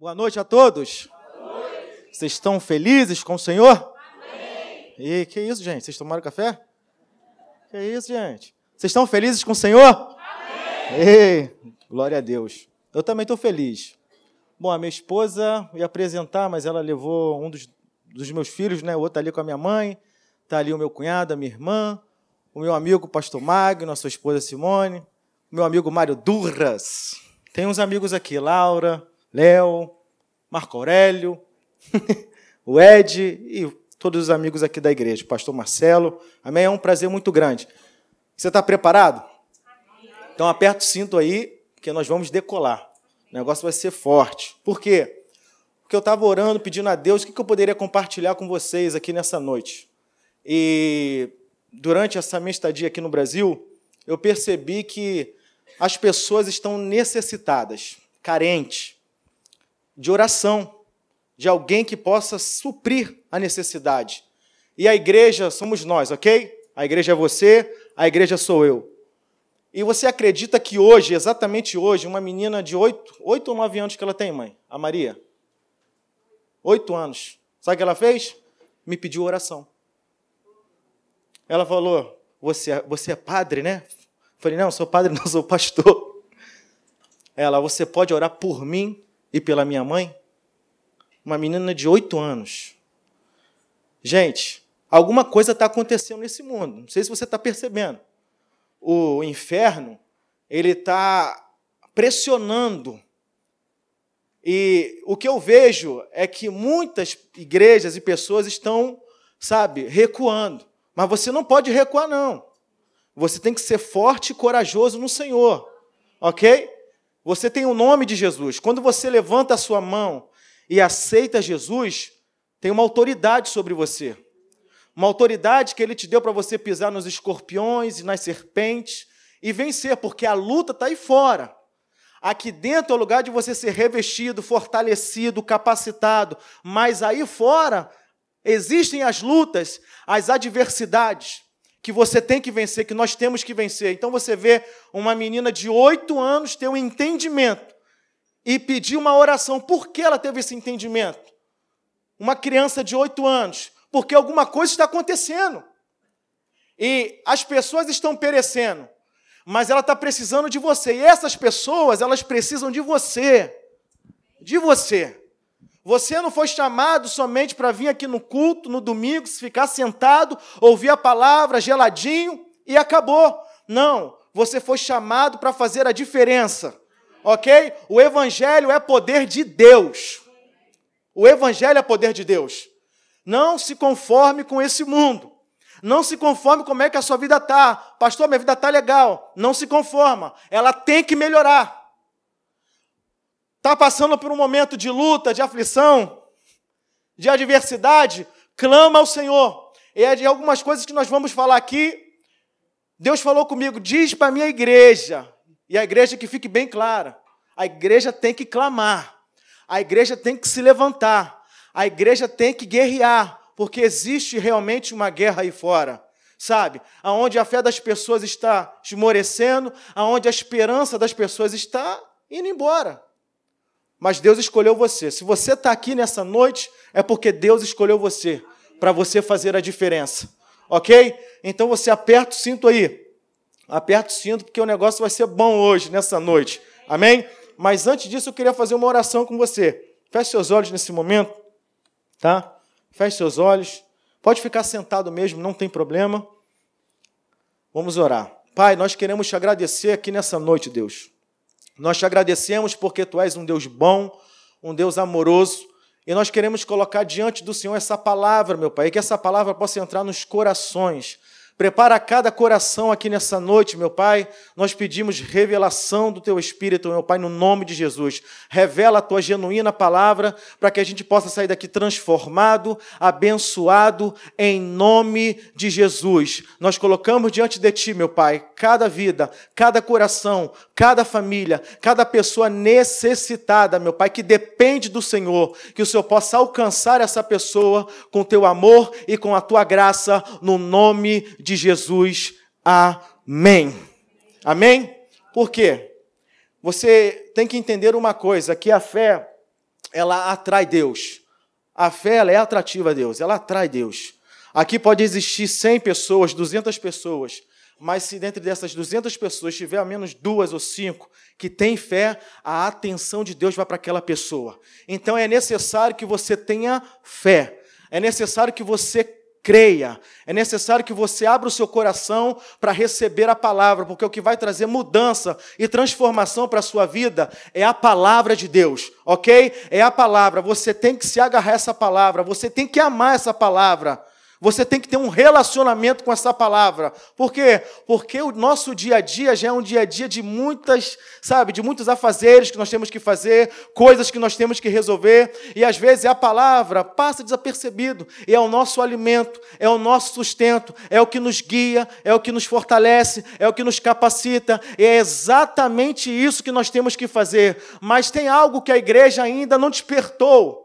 Boa noite a todos. Noite. Vocês estão felizes com o Senhor? Amém. E que isso, gente? Vocês tomaram café? Que isso, gente? Vocês estão felizes com o Senhor? Amém. Ei, glória a Deus. Eu também estou feliz. Bom, a minha esposa ia apresentar, mas ela levou um dos, dos meus filhos, né? O outro tá ali com a minha mãe. Está ali o meu cunhado, a minha irmã, o meu amigo Pastor Magno, a sua esposa Simone, o meu amigo Mário Durras. Tem uns amigos aqui, Laura, Léo, Marco Aurélio, o Ed e todos os amigos aqui da igreja, pastor Marcelo. Amém? É um prazer muito grande. Você está preparado? Então aperta o cinto aí, que nós vamos decolar. O negócio vai ser forte. Por quê? Porque eu estava orando, pedindo a Deus o que eu poderia compartilhar com vocês aqui nessa noite. E durante essa minha estadia aqui no Brasil, eu percebi que as pessoas estão necessitadas, carentes, de oração, de alguém que possa suprir a necessidade. E a igreja somos nós, ok? A igreja é você, a igreja sou eu. E você acredita que hoje, exatamente hoje, uma menina de oito, oito ou nove anos que ela tem, mãe? A Maria? Oito anos. Sabe o que ela fez? Me pediu oração. Ela falou: Você, é, você é padre, né? Eu falei: Não, sou padre, não sou pastor. Ela: Você pode orar por mim e pela minha mãe? Uma menina de oito anos. Gente, alguma coisa está acontecendo nesse mundo. Não sei se você está percebendo. O inferno ele está pressionando. E o que eu vejo é que muitas igrejas e pessoas estão, sabe, recuando. Mas você não pode recuar, não. Você tem que ser forte e corajoso no Senhor. Ok? Você tem o nome de Jesus. Quando você levanta a sua mão e aceita Jesus, tem uma autoridade sobre você. Uma autoridade que ele te deu para você pisar nos escorpiões e nas serpentes e vencer, porque a luta está aí fora. Aqui dentro é o lugar de você ser revestido, fortalecido, capacitado, mas aí fora existem as lutas, as adversidades que você tem que vencer, que nós temos que vencer. Então você vê uma menina de oito anos ter um entendimento e pedir uma oração. Por que ela teve esse entendimento? Uma criança de oito anos. Porque alguma coisa está acontecendo. E as pessoas estão perecendo. Mas ela está precisando de você. E essas pessoas, elas precisam de você. De você. Você não foi chamado somente para vir aqui no culto, no domingo, ficar sentado, ouvir a palavra geladinho e acabou. Não, você foi chamado para fazer a diferença. Ok? O Evangelho é poder de Deus. O Evangelho é poder de Deus. Não se conforme com esse mundo. Não se conforme como é que a sua vida está. Pastor, minha vida está legal. Não se conforma. Ela tem que melhorar está passando por um momento de luta, de aflição, de adversidade, clama ao Senhor. E é de algumas coisas que nós vamos falar aqui. Deus falou comigo, diz para a minha igreja, e a igreja que fique bem clara: a igreja tem que clamar, a igreja tem que se levantar, a igreja tem que guerrear, porque existe realmente uma guerra aí fora sabe? Aonde a fé das pessoas está esmorecendo, aonde a esperança das pessoas está indo embora. Mas Deus escolheu você. Se você está aqui nessa noite, é porque Deus escolheu você para você fazer a diferença. Ok? Então você aperta o cinto aí. Aperta o cinto, porque o negócio vai ser bom hoje, nessa noite. Amém? Mas antes disso, eu queria fazer uma oração com você. Feche seus olhos nesse momento. Tá? Feche seus olhos. Pode ficar sentado mesmo, não tem problema. Vamos orar. Pai, nós queremos te agradecer aqui nessa noite, Deus. Nós te agradecemos porque tu és um Deus bom, um Deus amoroso, e nós queremos colocar diante do Senhor essa palavra, meu Pai, que essa palavra possa entrar nos corações, Prepara cada coração aqui nessa noite, meu Pai. Nós pedimos revelação do Teu Espírito, meu Pai, no nome de Jesus. Revela a Tua genuína palavra para que a gente possa sair daqui transformado, abençoado, em nome de Jesus. Nós colocamos diante de Ti, meu Pai, cada vida, cada coração, cada família, cada pessoa necessitada, meu Pai, que depende do Senhor, que o Senhor possa alcançar essa pessoa com Teu amor e com a Tua graça, no nome de de Jesus. Amém. Amém? Por quê? Você tem que entender uma coisa, que a fé, ela atrai Deus. A fé ela é atrativa a Deus, ela atrai Deus. Aqui pode existir 100 pessoas, 200 pessoas, mas se dentro dessas 200 pessoas tiver ao menos duas ou cinco que têm fé, a atenção de Deus vai para aquela pessoa. Então é necessário que você tenha fé, é necessário que você creia, é necessário que você abra o seu coração para receber a palavra, porque o que vai trazer mudança e transformação para a sua vida é a palavra de Deus, ok? É a palavra, você tem que se agarrar a essa palavra, você tem que amar essa palavra. Você tem que ter um relacionamento com essa palavra. Por quê? Porque o nosso dia a dia já é um dia a dia de muitas, sabe, de muitos afazeres que nós temos que fazer, coisas que nós temos que resolver, e às vezes a palavra passa desapercebido, e é o nosso alimento, é o nosso sustento, é o que nos guia, é o que nos fortalece, é o que nos capacita, e é exatamente isso que nós temos que fazer. Mas tem algo que a igreja ainda não despertou.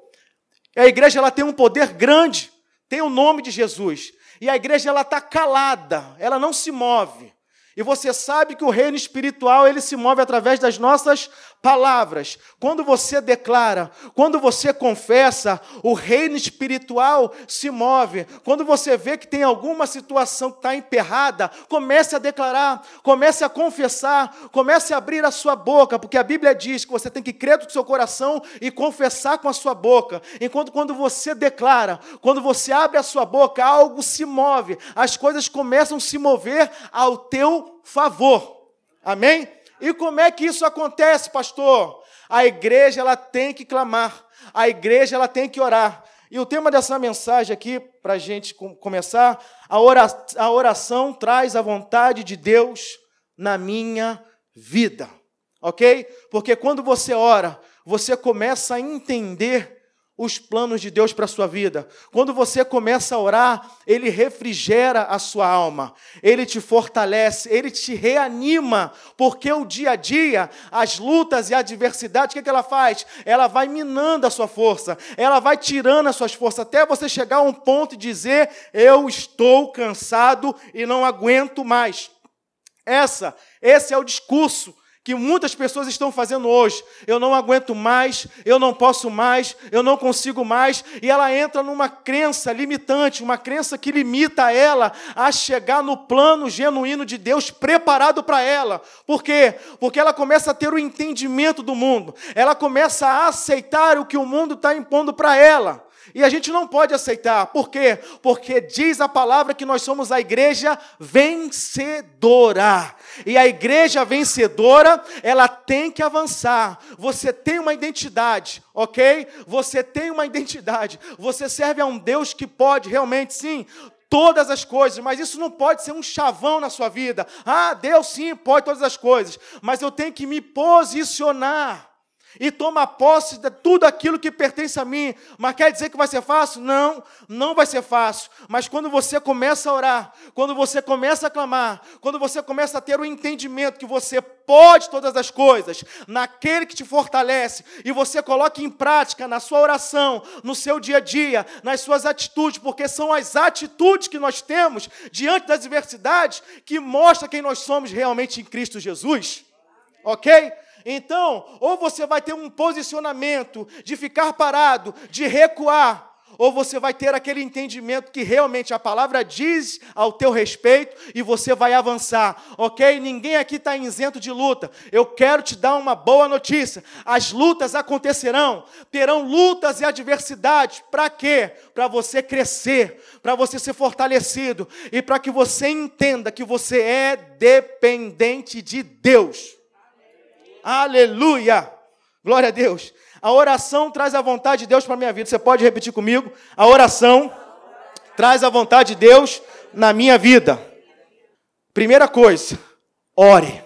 A igreja ela tem um poder grande tem o nome de Jesus. E a igreja ela está calada, ela não se move. E você sabe que o reino espiritual ele se move através das nossas palavras. Quando você declara, quando você confessa, o reino espiritual se move. Quando você vê que tem alguma situação que está emperrada, comece a declarar, comece a confessar, comece a abrir a sua boca, porque a Bíblia diz que você tem que crer do seu coração e confessar com a sua boca. Enquanto quando você declara, quando você abre a sua boca, algo se move, as coisas começam a se mover ao teu favor. Amém? E como é que isso acontece, pastor? A igreja ela tem que clamar, a igreja ela tem que orar. E o tema dessa mensagem aqui, para a gente começar, a oração, a oração traz a vontade de Deus na minha vida, ok? Porque quando você ora, você começa a entender os planos de Deus para a sua vida. Quando você começa a orar, ele refrigera a sua alma, ele te fortalece, ele te reanima, porque o dia a dia, as lutas e a adversidade, o que, é que ela faz? Ela vai minando a sua força, ela vai tirando as suas forças, até você chegar a um ponto e dizer: Eu estou cansado e não aguento mais. Essa, esse é o discurso que muitas pessoas estão fazendo hoje. Eu não aguento mais, eu não posso mais, eu não consigo mais, e ela entra numa crença limitante, uma crença que limita ela a chegar no plano genuíno de Deus preparado para ela. Por quê? Porque ela começa a ter o entendimento do mundo, ela começa a aceitar o que o mundo está impondo para ela. E a gente não pode aceitar. Por quê? Porque diz a palavra que nós somos a igreja vencedora. E a igreja vencedora, ela tem que avançar. Você tem uma identidade, ok? Você tem uma identidade. Você serve a um Deus que pode realmente, sim, todas as coisas, mas isso não pode ser um chavão na sua vida. Ah, Deus sim pode todas as coisas, mas eu tenho que me posicionar e toma posse de tudo aquilo que pertence a mim. Mas quer dizer que vai ser fácil? Não, não vai ser fácil. Mas quando você começa a orar, quando você começa a clamar, quando você começa a ter o entendimento que você pode todas as coisas, naquele que te fortalece, e você coloca em prática na sua oração, no seu dia a dia, nas suas atitudes, porque são as atitudes que nós temos diante das adversidades que mostra quem nós somos realmente em Cristo Jesus. Ok? Então, ou você vai ter um posicionamento de ficar parado, de recuar, ou você vai ter aquele entendimento que realmente a palavra diz ao teu respeito e você vai avançar, ok? Ninguém aqui está isento de luta. Eu quero te dar uma boa notícia: as lutas acontecerão, terão lutas e adversidades. Para quê? Para você crescer, para você ser fortalecido e para que você entenda que você é dependente de Deus. Aleluia! Glória a Deus. A oração traz a vontade de Deus para a minha vida. Você pode repetir comigo? A oração traz a vontade de Deus na minha vida. Primeira coisa, ore.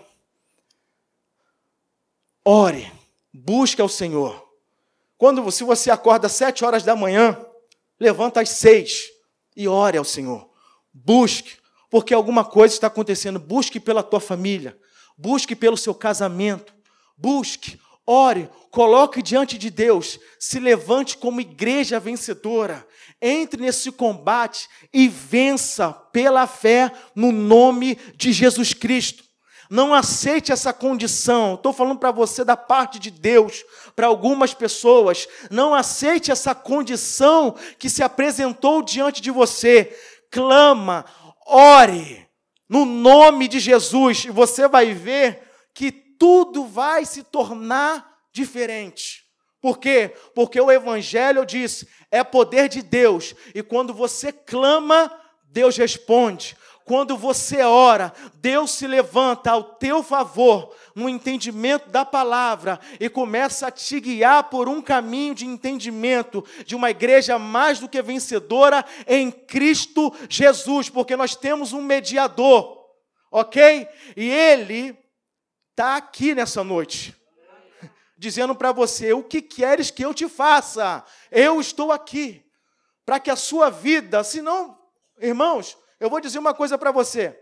Ore. Busque ao Senhor. Quando se você acorda às sete horas da manhã, levanta às seis e ore ao Senhor. Busque, porque alguma coisa está acontecendo. Busque pela tua família. Busque pelo seu casamento busque, ore, coloque diante de Deus, se levante como igreja vencedora, entre nesse combate e vença pela fé no nome de Jesus Cristo. Não aceite essa condição. Estou falando para você da parte de Deus, para algumas pessoas. Não aceite essa condição que se apresentou diante de você. Clama, ore no nome de Jesus e você vai ver que tudo vai se tornar diferente. Por quê? Porque o Evangelho diz: é poder de Deus, e quando você clama, Deus responde. Quando você ora, Deus se levanta ao teu favor no entendimento da palavra e começa a te guiar por um caminho de entendimento de uma igreja mais do que vencedora em Cristo Jesus, porque nós temos um mediador, ok? E ele está aqui nessa noite dizendo para você: o que queres que eu te faça? Eu estou aqui para que a sua vida, senão, irmãos, eu vou dizer uma coisa para você.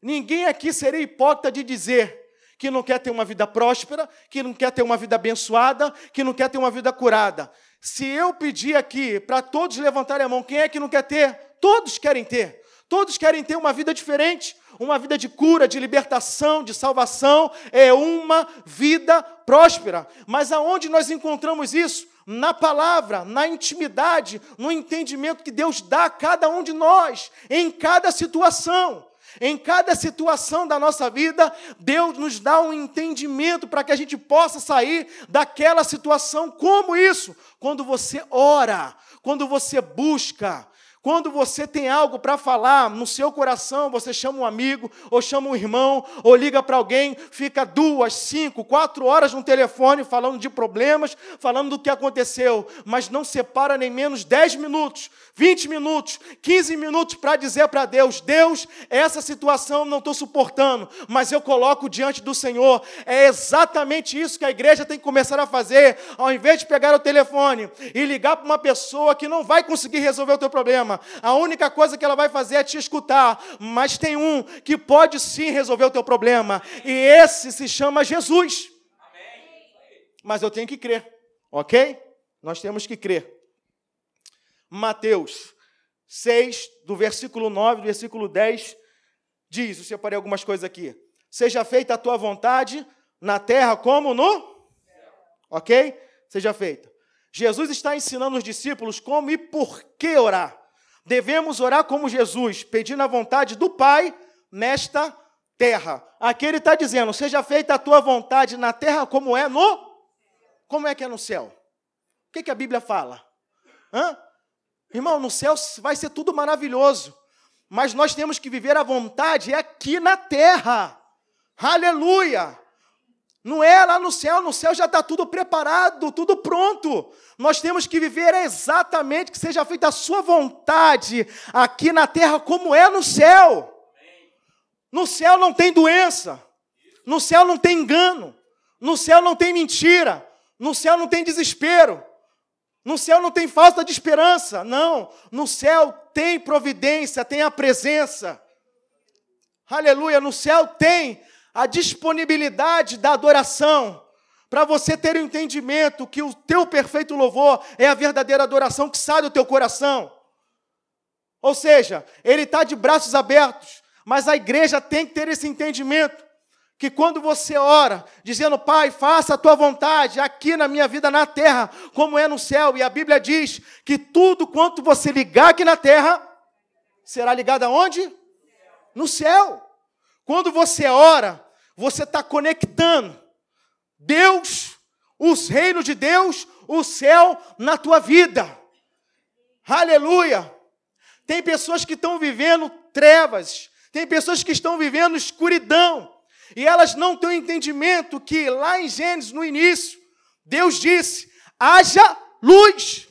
Ninguém aqui seria hipócrita de dizer que não quer ter uma vida próspera, que não quer ter uma vida abençoada, que não quer ter uma vida curada. Se eu pedir aqui para todos levantarem a mão, quem é que não quer ter? Todos querem ter. Todos querem ter uma vida diferente, uma vida de cura, de libertação, de salvação, é uma vida próspera. Mas aonde nós encontramos isso? Na palavra, na intimidade, no entendimento que Deus dá a cada um de nós, em cada situação. Em cada situação da nossa vida, Deus nos dá um entendimento para que a gente possa sair daquela situação. Como isso? Quando você ora, quando você busca, quando você tem algo para falar no seu coração, você chama um amigo, ou chama um irmão, ou liga para alguém, fica duas, cinco, quatro horas no telefone falando de problemas, falando do que aconteceu, mas não separa nem menos dez minutos, vinte minutos, quinze minutos para dizer para Deus: Deus, essa situação não estou suportando, mas eu coloco diante do Senhor. É exatamente isso que a igreja tem que começar a fazer, ao invés de pegar o telefone e ligar para uma pessoa que não vai conseguir resolver o teu problema problema. A única coisa que ela vai fazer é te escutar. Mas tem um que pode sim resolver o teu problema. E esse se chama Jesus. Mas eu tenho que crer. Ok? Nós temos que crer. Mateus 6, do versículo 9, do versículo 10, diz: eu separei algumas coisas aqui. Seja feita a tua vontade na terra como no. Ok? Seja feita. Jesus está ensinando os discípulos como e por que orar. Devemos orar como Jesus, pedindo a vontade do Pai nesta terra. Aqui ele está dizendo: seja feita a tua vontade na terra como é no. Como é que é no céu? O que, que a Bíblia fala? Hã? Irmão, no céu vai ser tudo maravilhoso, mas nós temos que viver a vontade aqui na terra. Aleluia! Não é lá no céu, no céu já está tudo preparado, tudo pronto. Nós temos que viver exatamente que seja feita a sua vontade aqui na terra, como é no céu. No céu não tem doença, no céu não tem engano, no céu não tem mentira, no céu não tem desespero, no céu não tem falta de esperança. Não, no céu tem providência, tem a presença. Aleluia, no céu tem a disponibilidade da adoração, para você ter o entendimento que o teu perfeito louvor é a verdadeira adoração que sai do teu coração. Ou seja, ele está de braços abertos, mas a igreja tem que ter esse entendimento. Que quando você ora, dizendo, Pai, faça a tua vontade aqui na minha vida na terra, como é no céu, e a Bíblia diz que tudo quanto você ligar aqui na terra, será ligado aonde? No céu. Quando você ora, você está conectando Deus, os reinos de Deus, o céu na tua vida. Aleluia! Tem pessoas que estão vivendo trevas, tem pessoas que estão vivendo escuridão, e elas não têm entendimento que lá em Gênesis, no início, Deus disse: haja luz.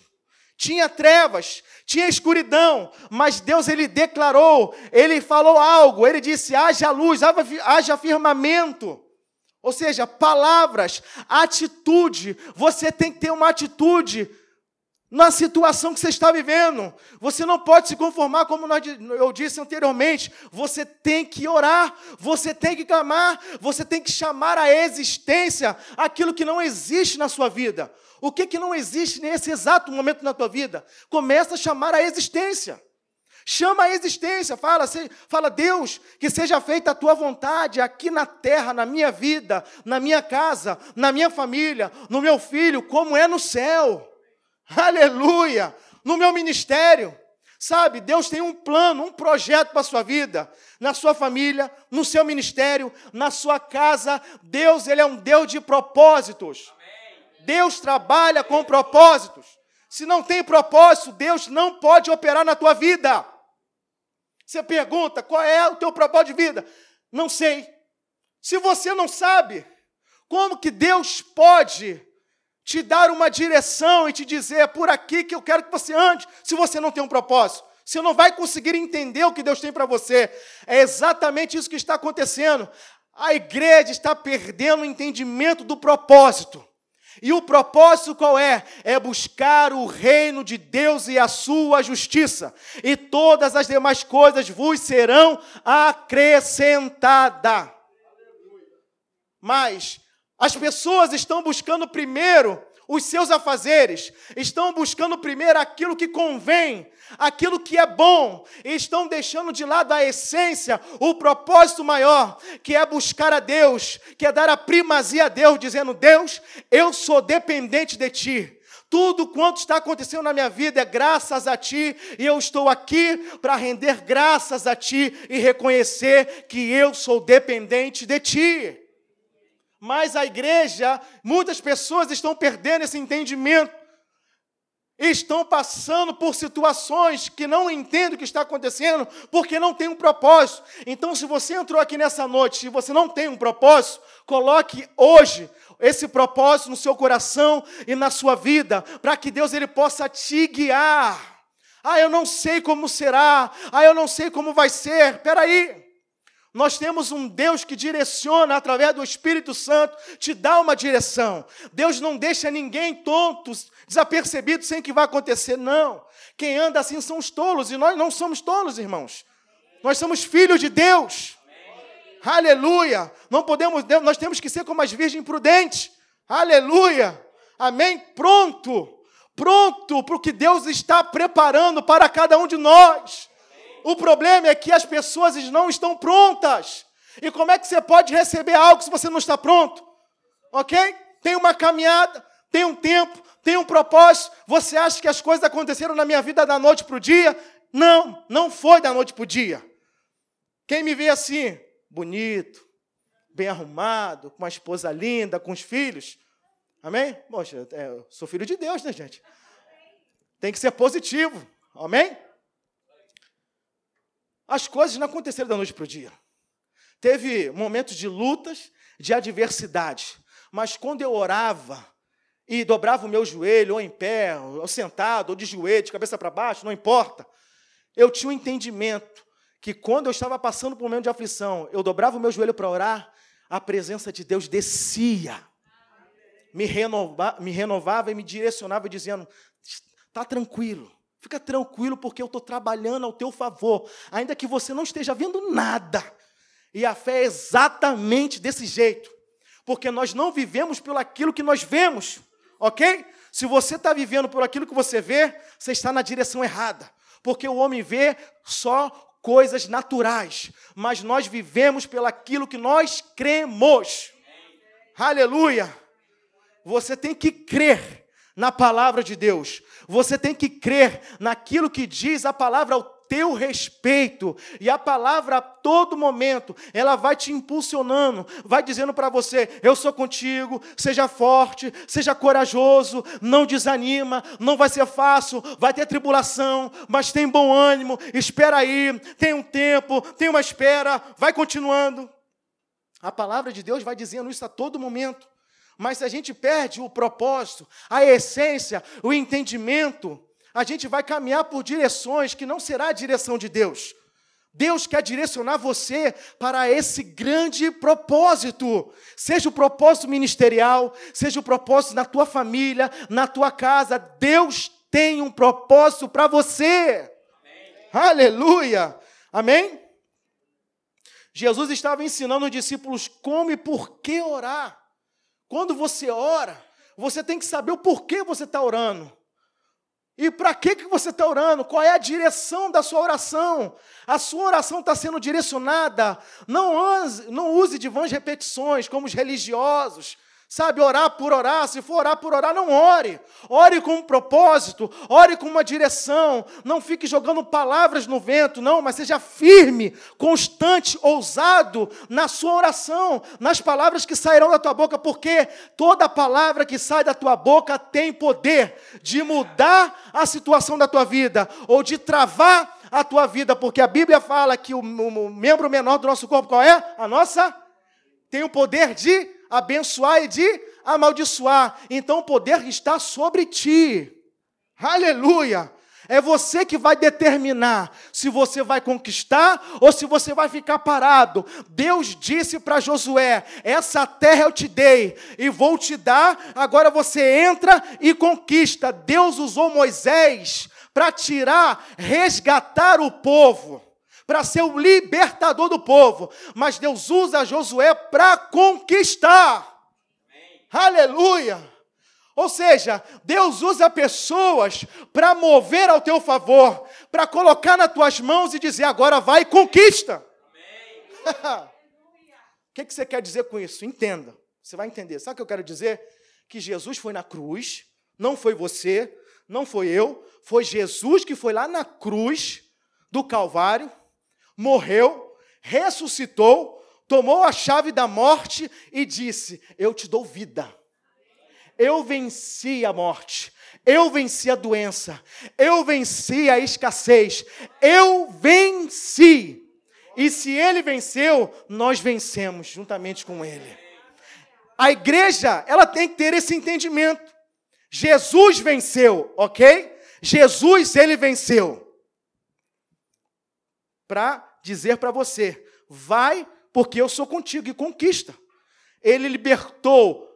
Tinha trevas, tinha escuridão, mas Deus ele declarou, ele falou algo, ele disse: haja luz, haja firmamento. Ou seja, palavras, atitude. Você tem que ter uma atitude na situação que você está vivendo. Você não pode se conformar, como eu disse anteriormente. Você tem que orar, você tem que clamar, você tem que chamar à existência aquilo que não existe na sua vida. O que, que não existe nesse exato momento na tua vida? Começa a chamar a existência. Chama a existência, fala, fala, Deus, que seja feita a tua vontade aqui na terra, na minha vida, na minha casa, na minha família, no meu filho, como é no céu. Aleluia! No meu ministério. Sabe, Deus tem um plano, um projeto para a sua vida, na sua família, no seu ministério, na sua casa. Deus, Ele é um Deus de propósitos. Deus trabalha com propósitos. Se não tem propósito, Deus não pode operar na tua vida. Você pergunta, qual é o teu propósito de vida? Não sei. Se você não sabe, como que Deus pode te dar uma direção e te dizer é por aqui que eu quero que você ande, se você não tem um propósito. Você não vai conseguir entender o que Deus tem para você. É exatamente isso que está acontecendo. A igreja está perdendo o entendimento do propósito. E o propósito qual é? É buscar o reino de Deus e a sua justiça, e todas as demais coisas vos serão acrescentadas. Mas as pessoas estão buscando primeiro os seus afazeres, estão buscando primeiro aquilo que convém, aquilo que é bom, e estão deixando de lado a essência, o propósito maior, que é buscar a Deus, que é dar a primazia a Deus, dizendo: Deus, eu sou dependente de Ti. Tudo quanto está acontecendo na minha vida é graças a Ti, e eu estou aqui para render graças a Ti e reconhecer que eu sou dependente de Ti. Mas a igreja, muitas pessoas estão perdendo esse entendimento. Estão passando por situações que não entendem o que está acontecendo, porque não tem um propósito. Então, se você entrou aqui nessa noite e você não tem um propósito, coloque hoje esse propósito no seu coração e na sua vida, para que Deus ele possa te guiar. Ah, eu não sei como será. Ah, eu não sei como vai ser. Espera aí. Nós temos um Deus que direciona através do Espírito Santo, te dá uma direção. Deus não deixa ninguém tonto, desapercebido, sem que vá acontecer. Não. Quem anda assim são os tolos, e nós não somos tolos, irmãos. Nós somos filhos de Deus. Amém. Aleluia. Não podemos, nós temos que ser como as virgens prudentes. Aleluia. Amém. Pronto. Pronto para o que Deus está preparando para cada um de nós. O problema é que as pessoas não estão prontas. E como é que você pode receber algo se você não está pronto? Ok? Tem uma caminhada, tem um tempo, tem um propósito. Você acha que as coisas aconteceram na minha vida da noite para o dia? Não, não foi da noite para o dia. Quem me vê assim, bonito, bem arrumado, com uma esposa linda, com os filhos, amém? Poxa, é, eu sou filho de Deus, né, gente? Tem que ser positivo, amém? As coisas não aconteceram da noite para o dia. Teve momentos de lutas, de adversidade. Mas quando eu orava e dobrava o meu joelho, ou em pé, ou sentado, ou de joelho, de cabeça para baixo, não importa, eu tinha um entendimento que quando eu estava passando por um momento de aflição, eu dobrava o meu joelho para orar, a presença de Deus descia, me, renova, me renovava e me direcionava, dizendo: está tranquilo, Fica tranquilo, porque eu estou trabalhando ao teu favor, ainda que você não esteja vendo nada. E a fé é exatamente desse jeito, porque nós não vivemos pelo aquilo que nós vemos, ok? Se você está vivendo por aquilo que você vê, você está na direção errada, porque o homem vê só coisas naturais, mas nós vivemos pelo aquilo que nós cremos. Aleluia! Você tem que crer na palavra de Deus. Você tem que crer naquilo que diz a palavra ao teu respeito. E a palavra a todo momento, ela vai te impulsionando, vai dizendo para você: eu sou contigo, seja forte, seja corajoso, não desanima, não vai ser fácil, vai ter tribulação, mas tem bom ânimo, espera aí, tem um tempo, tem uma espera, vai continuando. A palavra de Deus vai dizendo isso a todo momento. Mas se a gente perde o propósito, a essência, o entendimento, a gente vai caminhar por direções que não será a direção de Deus. Deus quer direcionar você para esse grande propósito. Seja o propósito ministerial, seja o propósito na tua família, na tua casa. Deus tem um propósito para você. Amém. Aleluia. Amém? Jesus estava ensinando os discípulos como e por que orar. Quando você ora, você tem que saber o porquê você está orando. E para que, que você está orando? Qual é a direção da sua oração? A sua oração está sendo direcionada. Não use, não use de vãs repetições, como os religiosos Sabe, orar por orar, se for orar por orar, não ore. Ore com um propósito, ore com uma direção. Não fique jogando palavras no vento, não, mas seja firme, constante, ousado na sua oração, nas palavras que sairão da tua boca, porque toda palavra que sai da tua boca tem poder de mudar a situação da tua vida ou de travar a tua vida, porque a Bíblia fala que o, o membro menor do nosso corpo, qual é? A nossa tem o poder de abençoar e de amaldiçoar. Então o poder está sobre ti. Aleluia! É você que vai determinar se você vai conquistar ou se você vai ficar parado. Deus disse para Josué: Essa terra eu te dei e vou te dar. Agora você entra e conquista. Deus usou Moisés para tirar, resgatar o povo para ser o libertador do povo, mas Deus usa Josué para conquistar. Amém. Aleluia! Ou seja, Deus usa pessoas para mover ao teu favor, para colocar nas tuas mãos e dizer: agora vai e conquista. o que, que você quer dizer com isso? Entenda. Você vai entender. Sabe o que eu quero dizer? Que Jesus foi na cruz, não foi você, não foi eu, foi Jesus que foi lá na cruz do Calvário, morreu, ressuscitou, tomou a chave da morte e disse: Eu te dou vida. Eu venci a morte, eu venci a doença, eu venci a escassez, eu venci. E se ele venceu, nós vencemos juntamente com ele. A igreja, ela tem que ter esse entendimento. Jesus venceu, ok? Jesus, ele venceu. Para dizer para você: vai, porque eu sou contigo e conquista. Ele libertou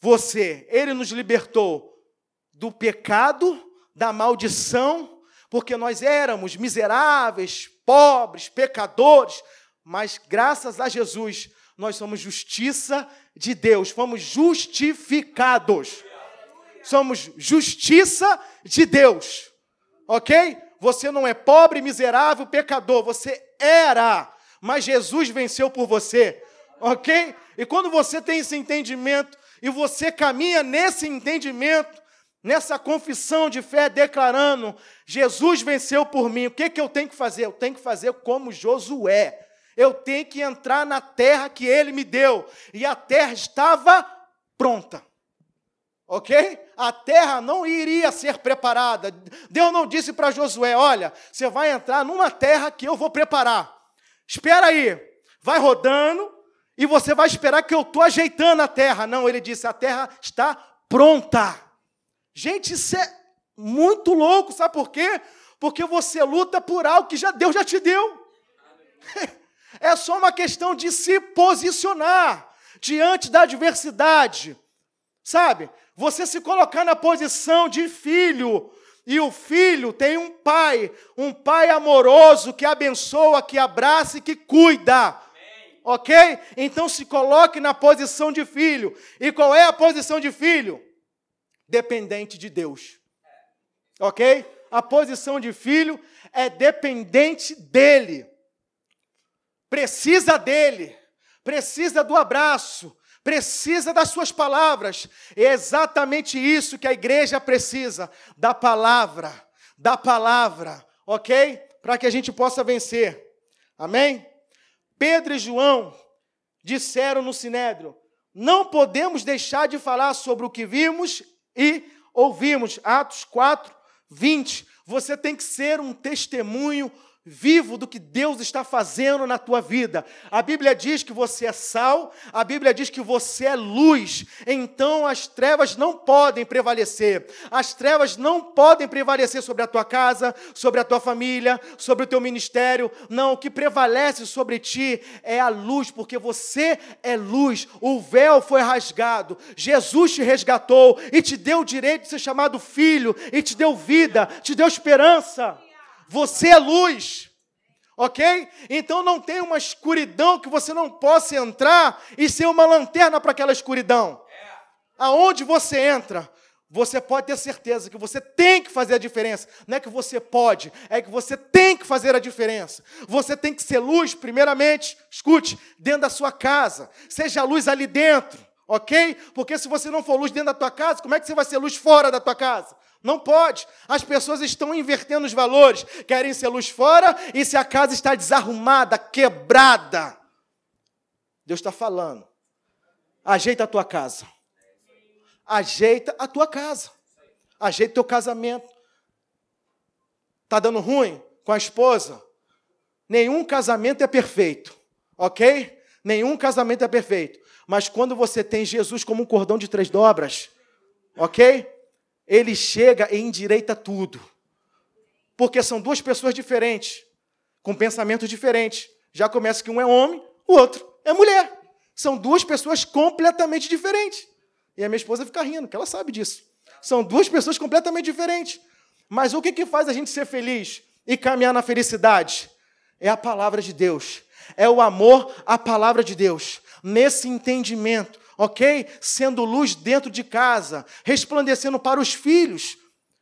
você, ele nos libertou do pecado, da maldição, porque nós éramos miseráveis, pobres, pecadores, mas graças a Jesus nós somos justiça de Deus, fomos justificados. Somos justiça de Deus. OK? Você não é pobre, miserável, pecador, você era, mas Jesus venceu por você, ok? E quando você tem esse entendimento e você caminha nesse entendimento, nessa confissão de fé, declarando: Jesus venceu por mim, o que, que eu tenho que fazer? Eu tenho que fazer como Josué. Eu tenho que entrar na terra que ele me deu. E a terra estava pronta. Ok? A terra não iria ser preparada. Deus não disse para Josué: olha, você vai entrar numa terra que eu vou preparar. Espera aí, vai rodando e você vai esperar que eu estou ajeitando a terra. Não, ele disse: a terra está pronta. Gente, isso é muito louco, sabe por quê? Porque você luta por algo que já Deus já te deu. É só uma questão de se posicionar diante da adversidade. Sabe? Você se colocar na posição de filho. E o filho tem um pai, um pai amoroso que abençoa, que abraça e que cuida. Amém. Ok? Então se coloque na posição de filho. E qual é a posição de filho? Dependente de Deus. Ok? A posição de filho é dependente dele. Precisa dele. Precisa do abraço precisa das suas palavras. É exatamente isso que a igreja precisa, da palavra, da palavra, ok? Para que a gente possa vencer. Amém? Pedro e João disseram no sinédrio: não podemos deixar de falar sobre o que vimos e ouvimos. Atos 4, 20. Você tem que ser um testemunho vivo do que Deus está fazendo na tua vida. A Bíblia diz que você é sal, a Bíblia diz que você é luz. Então as trevas não podem prevalecer. As trevas não podem prevalecer sobre a tua casa, sobre a tua família, sobre o teu ministério. Não, o que prevalece sobre ti é a luz, porque você é luz. O véu foi rasgado. Jesus te resgatou e te deu o direito de ser chamado filho e te deu vida, te deu esperança. Você é luz. Ok? Então não tem uma escuridão que você não possa entrar e ser uma lanterna para aquela escuridão. Aonde você entra, você pode ter certeza que você tem que fazer a diferença. Não é que você pode, é que você tem que fazer a diferença. Você tem que ser luz, primeiramente, escute, dentro da sua casa. Seja luz ali dentro, ok? Porque se você não for luz dentro da tua casa, como é que você vai ser luz fora da tua casa? Não pode. As pessoas estão invertendo os valores. Querem ser luz fora e se a casa está desarrumada, quebrada. Deus está falando. Ajeita a tua casa. Ajeita a tua casa. Ajeita o teu casamento. Está dando ruim com a esposa? Nenhum casamento é perfeito, ok? Nenhum casamento é perfeito. Mas quando você tem Jesus como um cordão de três dobras, ok? Ele chega e endireita tudo. Porque são duas pessoas diferentes, com pensamentos diferentes. Já começa que um é homem, o outro é mulher. São duas pessoas completamente diferentes. E a minha esposa fica rindo, porque ela sabe disso. São duas pessoas completamente diferentes. Mas o que, que faz a gente ser feliz e caminhar na felicidade? É a palavra de Deus. É o amor à palavra de Deus. Nesse entendimento, ok? Sendo luz dentro de casa, resplandecendo para os filhos,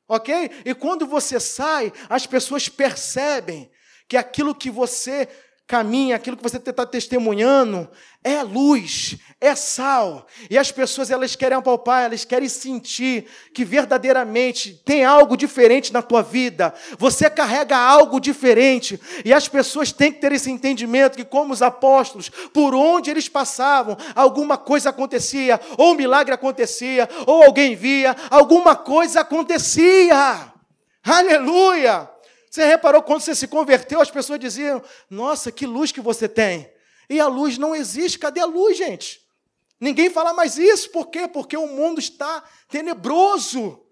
ok? E quando você sai, as pessoas percebem que aquilo que você caminha, aquilo que você está testemunhando, é luz, é sal. E as pessoas elas querem apalpar, elas querem sentir que verdadeiramente tem algo diferente na tua vida. Você carrega algo diferente. E as pessoas têm que ter esse entendimento que, como os apóstolos, por onde eles passavam, alguma coisa acontecia, ou um milagre acontecia, ou alguém via, alguma coisa acontecia. Aleluia! Você reparou quando você se converteu, as pessoas diziam: Nossa, que luz que você tem. E a luz não existe. Cadê a luz, gente? Ninguém fala mais isso. Por quê? Porque o mundo está tenebroso.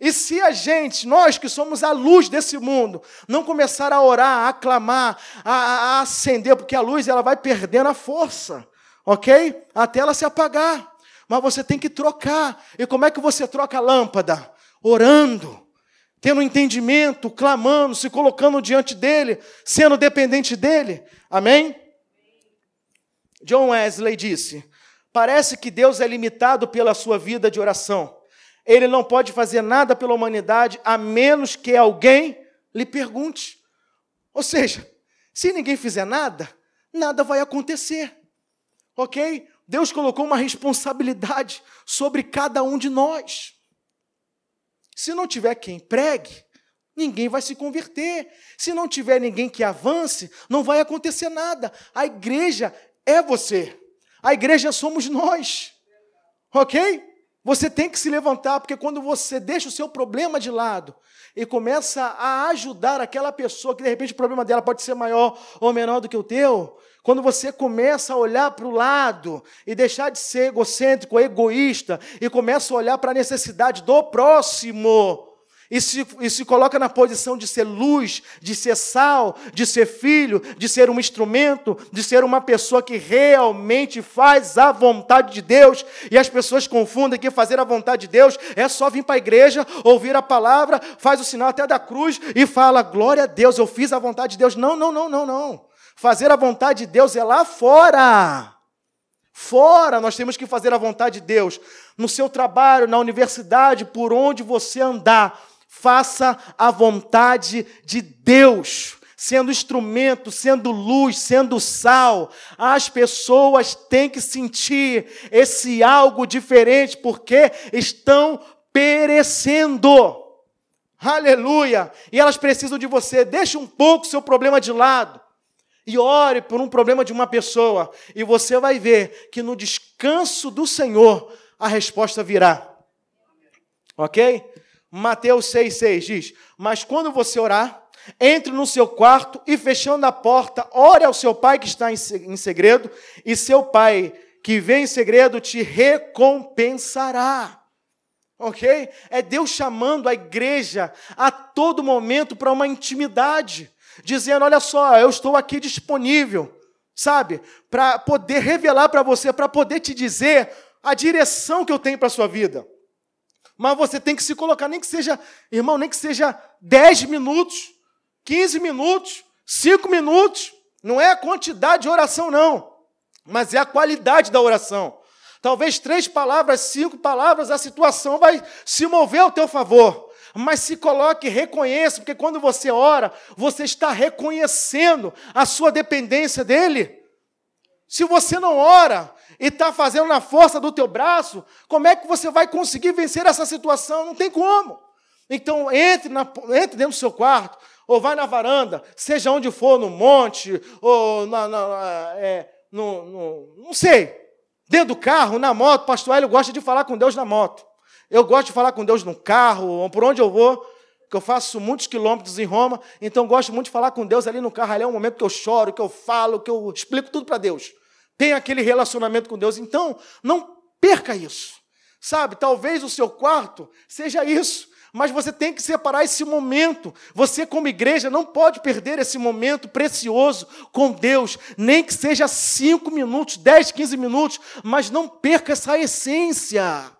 E se a gente, nós que somos a luz desse mundo, não começar a orar, a clamar, a, a acender, porque a luz ela vai perdendo a força, ok? Até ela se apagar. Mas você tem que trocar. E como é que você troca a lâmpada? Orando tendo entendimento, clamando, se colocando diante dele, sendo dependente dele. Amém? John Wesley disse: Parece que Deus é limitado pela sua vida de oração. Ele não pode fazer nada pela humanidade a menos que alguém lhe pergunte. Ou seja, se ninguém fizer nada, nada vai acontecer. Ok? Deus colocou uma responsabilidade sobre cada um de nós. Se não tiver quem pregue, ninguém vai se converter. Se não tiver ninguém que avance, não vai acontecer nada. A igreja é você. A igreja somos nós. Ok? Você tem que se levantar, porque quando você deixa o seu problema de lado e começa a ajudar aquela pessoa, que de repente o problema dela pode ser maior ou menor do que o teu, quando você começa a olhar para o lado e deixar de ser egocêntrico, egoísta, e começa a olhar para a necessidade do próximo, e se, e se coloca na posição de ser luz, de ser sal, de ser filho, de ser um instrumento, de ser uma pessoa que realmente faz a vontade de Deus, e as pessoas confundem que fazer a vontade de Deus é só vir para a igreja, ouvir a palavra, faz o sinal até da cruz e fala: glória a Deus, eu fiz a vontade de Deus. Não, não, não, não, não. Fazer a vontade de Deus é lá fora. Fora, nós temos que fazer a vontade de Deus. No seu trabalho, na universidade, por onde você andar, faça a vontade de Deus. Sendo instrumento, sendo luz, sendo sal, as pessoas têm que sentir esse algo diferente, porque estão perecendo. Aleluia! E elas precisam de você. Deixe um pouco o seu problema de lado e ore por um problema de uma pessoa, e você vai ver que no descanso do Senhor a resposta virá. Ok? Mateus 6,6 diz: Mas quando você orar, entre no seu quarto e fechando a porta, ore ao seu pai que está em segredo, e seu pai que vem em segredo te recompensará. Ok? É Deus chamando a igreja a todo momento para uma intimidade dizendo: Olha só, eu estou aqui disponível, sabe, para poder revelar para você, para poder te dizer a direção que eu tenho para a sua vida. Mas você tem que se colocar, nem que seja, irmão, nem que seja 10 minutos, 15 minutos, 5 minutos. Não é a quantidade de oração, não, mas é a qualidade da oração. Talvez três palavras, cinco palavras, a situação vai se mover ao teu favor. Mas se coloque, reconheça, porque quando você ora, você está reconhecendo a sua dependência dele. Se você não ora e está fazendo na força do teu braço, como é que você vai conseguir vencer essa situação? Não tem como. Então, entre, na, entre dentro do seu quarto, ou vai na varanda, seja onde for, no monte, ou na, na é, no, no, não sei, dentro do carro, na moto. Pastor Hélio gosta de falar com Deus na moto. Eu gosto de falar com Deus no carro, por onde eu vou, que eu faço muitos quilômetros em Roma, então gosto muito de falar com Deus ali no carro. Ali é um momento que eu choro, que eu falo, que eu explico tudo para Deus. Tenho aquele relacionamento com Deus. Então, não perca isso. Sabe, talvez o seu quarto seja isso mas você tem que separar esse momento. Você, como igreja, não pode perder esse momento precioso com Deus, nem que seja 5 minutos, 10, 15 minutos, mas não perca essa essência.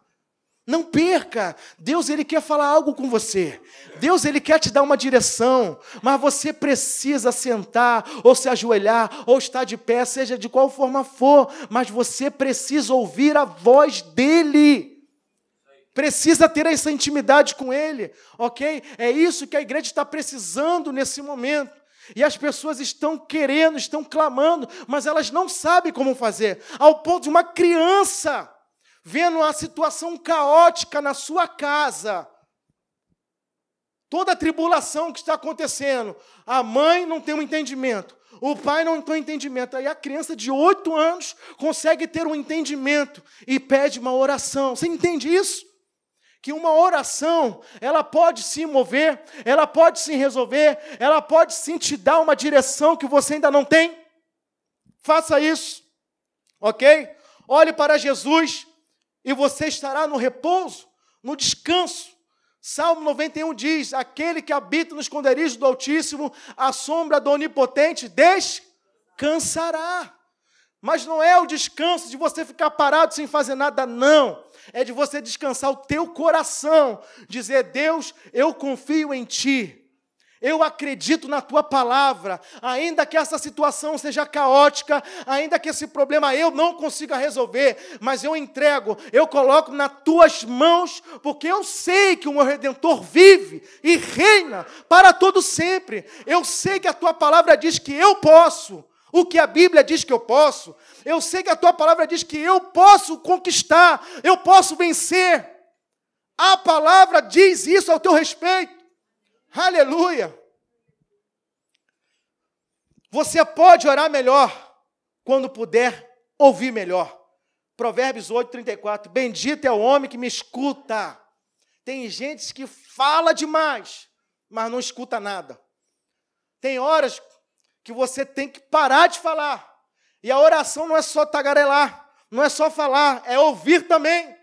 Não perca. Deus ele quer falar algo com você. Deus ele quer te dar uma direção, mas você precisa sentar ou se ajoelhar ou estar de pé, seja de qual forma for, mas você precisa ouvir a voz dele. Precisa ter essa intimidade com Ele, ok? É isso que a igreja está precisando nesse momento. E as pessoas estão querendo, estão clamando, mas elas não sabem como fazer. Ao ponto de uma criança vendo uma situação caótica na sua casa, toda a tribulação que está acontecendo, a mãe não tem um entendimento, o pai não tem um entendimento. Aí a criança de oito anos consegue ter um entendimento e pede uma oração. Você entende isso? que uma oração, ela pode se mover, ela pode se resolver, ela pode sim te dar uma direção que você ainda não tem. Faça isso, ok? Olhe para Jesus e você estará no repouso, no descanso. Salmo 91 diz: Aquele que habita no esconderijo do Altíssimo, a sombra do Onipotente descansará. Mas não é o descanso de você ficar parado sem fazer nada, não é de você descansar o teu coração, dizer: Deus, eu confio em Ti. Eu acredito na tua palavra, ainda que essa situação seja caótica, ainda que esse problema eu não consiga resolver, mas eu entrego, eu coloco nas tuas mãos, porque eu sei que o meu redentor vive e reina para todo sempre. Eu sei que a tua palavra diz que eu posso o que a Bíblia diz que eu posso. Eu sei que a tua palavra diz que eu posso conquistar, eu posso vencer. A palavra diz isso ao teu respeito. Aleluia. Você pode orar melhor quando puder ouvir melhor. Provérbios 8, 34. Bendito é o homem que me escuta. Tem gente que fala demais, mas não escuta nada. Tem horas que você tem que parar de falar. E a oração não é só tagarelar, não é só falar, é ouvir também.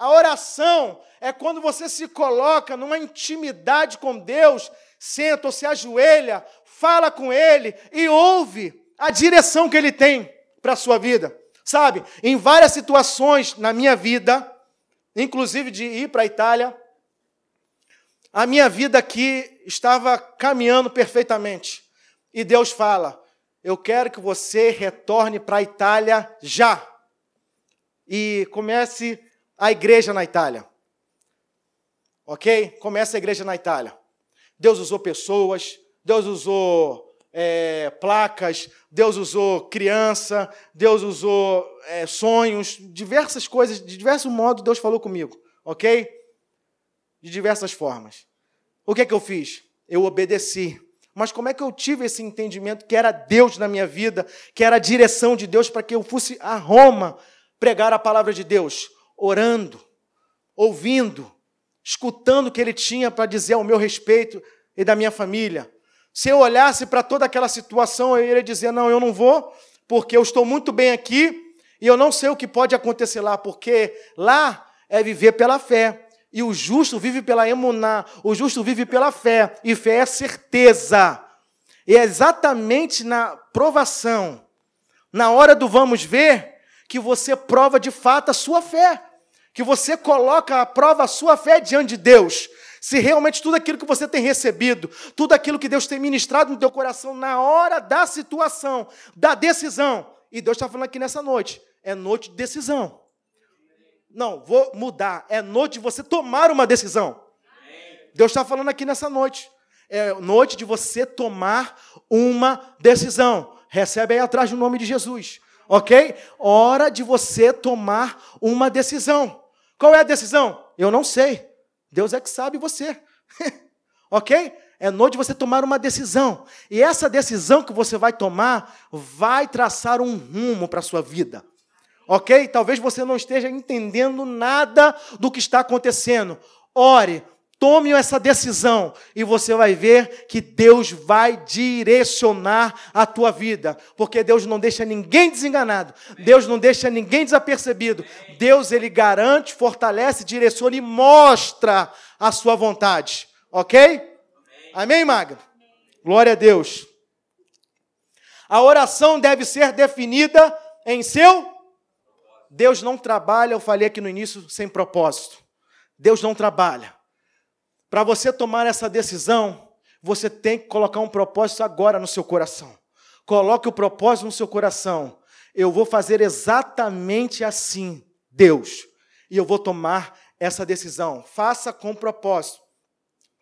A oração é quando você se coloca numa intimidade com Deus, senta ou se ajoelha, fala com Ele e ouve a direção que Ele tem para a sua vida. Sabe, em várias situações na minha vida, inclusive de ir para a Itália, a minha vida aqui estava caminhando perfeitamente. E Deus fala: Eu quero que você retorne para a Itália já. E comece a igreja na Itália. Ok? Comece a igreja na Itália. Deus usou pessoas, Deus usou é, placas, Deus usou criança, Deus usou é, sonhos, diversas coisas, de diversos modos Deus falou comigo, ok? De diversas formas. O que é que eu fiz? Eu obedeci. Mas como é que eu tive esse entendimento que era Deus na minha vida, que era a direção de Deus para que eu fosse a Roma pregar a palavra de Deus? Orando, ouvindo, escutando o que ele tinha para dizer ao meu respeito e da minha família. Se eu olhasse para toda aquela situação, eu iria dizer: não, eu não vou, porque eu estou muito bem aqui e eu não sei o que pode acontecer lá, porque lá é viver pela fé. E o justo vive pela emuná, o justo vive pela fé, e fé é certeza. E é exatamente na provação, na hora do vamos ver, que você prova de fato a sua fé, que você coloca à prova a sua fé diante de Deus. Se realmente tudo aquilo que você tem recebido, tudo aquilo que Deus tem ministrado no teu coração na hora da situação, da decisão, e Deus está falando aqui nessa noite, é noite de decisão. Não, vou mudar. É noite de você tomar uma decisão. Deus está falando aqui nessa noite. É noite de você tomar uma decisão. Recebe aí atrás o nome de Jesus. Ok? Hora de você tomar uma decisão. Qual é a decisão? Eu não sei. Deus é que sabe você. ok? É noite você tomar uma decisão. E essa decisão que você vai tomar vai traçar um rumo para a sua vida. Ok? Talvez você não esteja entendendo nada do que está acontecendo. Ore, Tome essa decisão e você vai ver que Deus vai direcionar a tua vida, porque Deus não deixa ninguém desenganado, Deus não deixa ninguém desapercebido. Deus ele garante, fortalece, direciona e mostra a sua vontade. OK? Amém, Maga? Glória a Deus. A oração deve ser definida em seu Deus não trabalha, eu falei aqui no início, sem propósito. Deus não trabalha. Para você tomar essa decisão, você tem que colocar um propósito agora no seu coração. Coloque o propósito no seu coração. Eu vou fazer exatamente assim, Deus, e eu vou tomar essa decisão. Faça com propósito.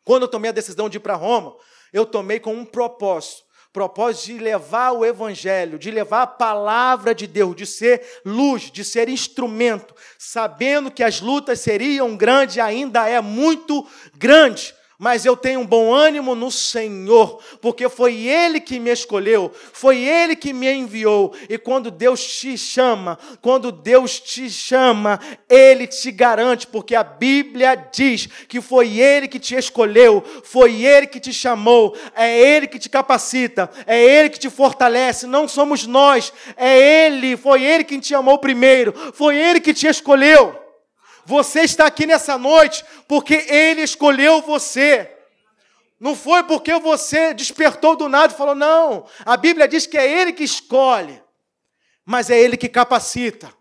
Quando eu tomei a decisão de ir para Roma, eu tomei com um propósito propósito de levar o Evangelho, de levar a palavra de Deus, de ser luz, de ser instrumento, sabendo que as lutas seriam grandes, ainda é muito grande, mas eu tenho um bom ânimo no Senhor, porque foi Ele que me escolheu, foi Ele que me enviou. E quando Deus te chama, quando Deus te chama, Ele te garante, porque a Bíblia diz que foi Ele que te escolheu, foi Ele que te chamou, é Ele que te capacita, é Ele que te fortalece, não somos nós, é Ele, foi Ele quem te amou primeiro, foi Ele que te escolheu. Você está aqui nessa noite porque Ele escolheu você. Não foi porque você despertou do nada e falou, não. A Bíblia diz que é Ele que escolhe, mas é Ele que capacita,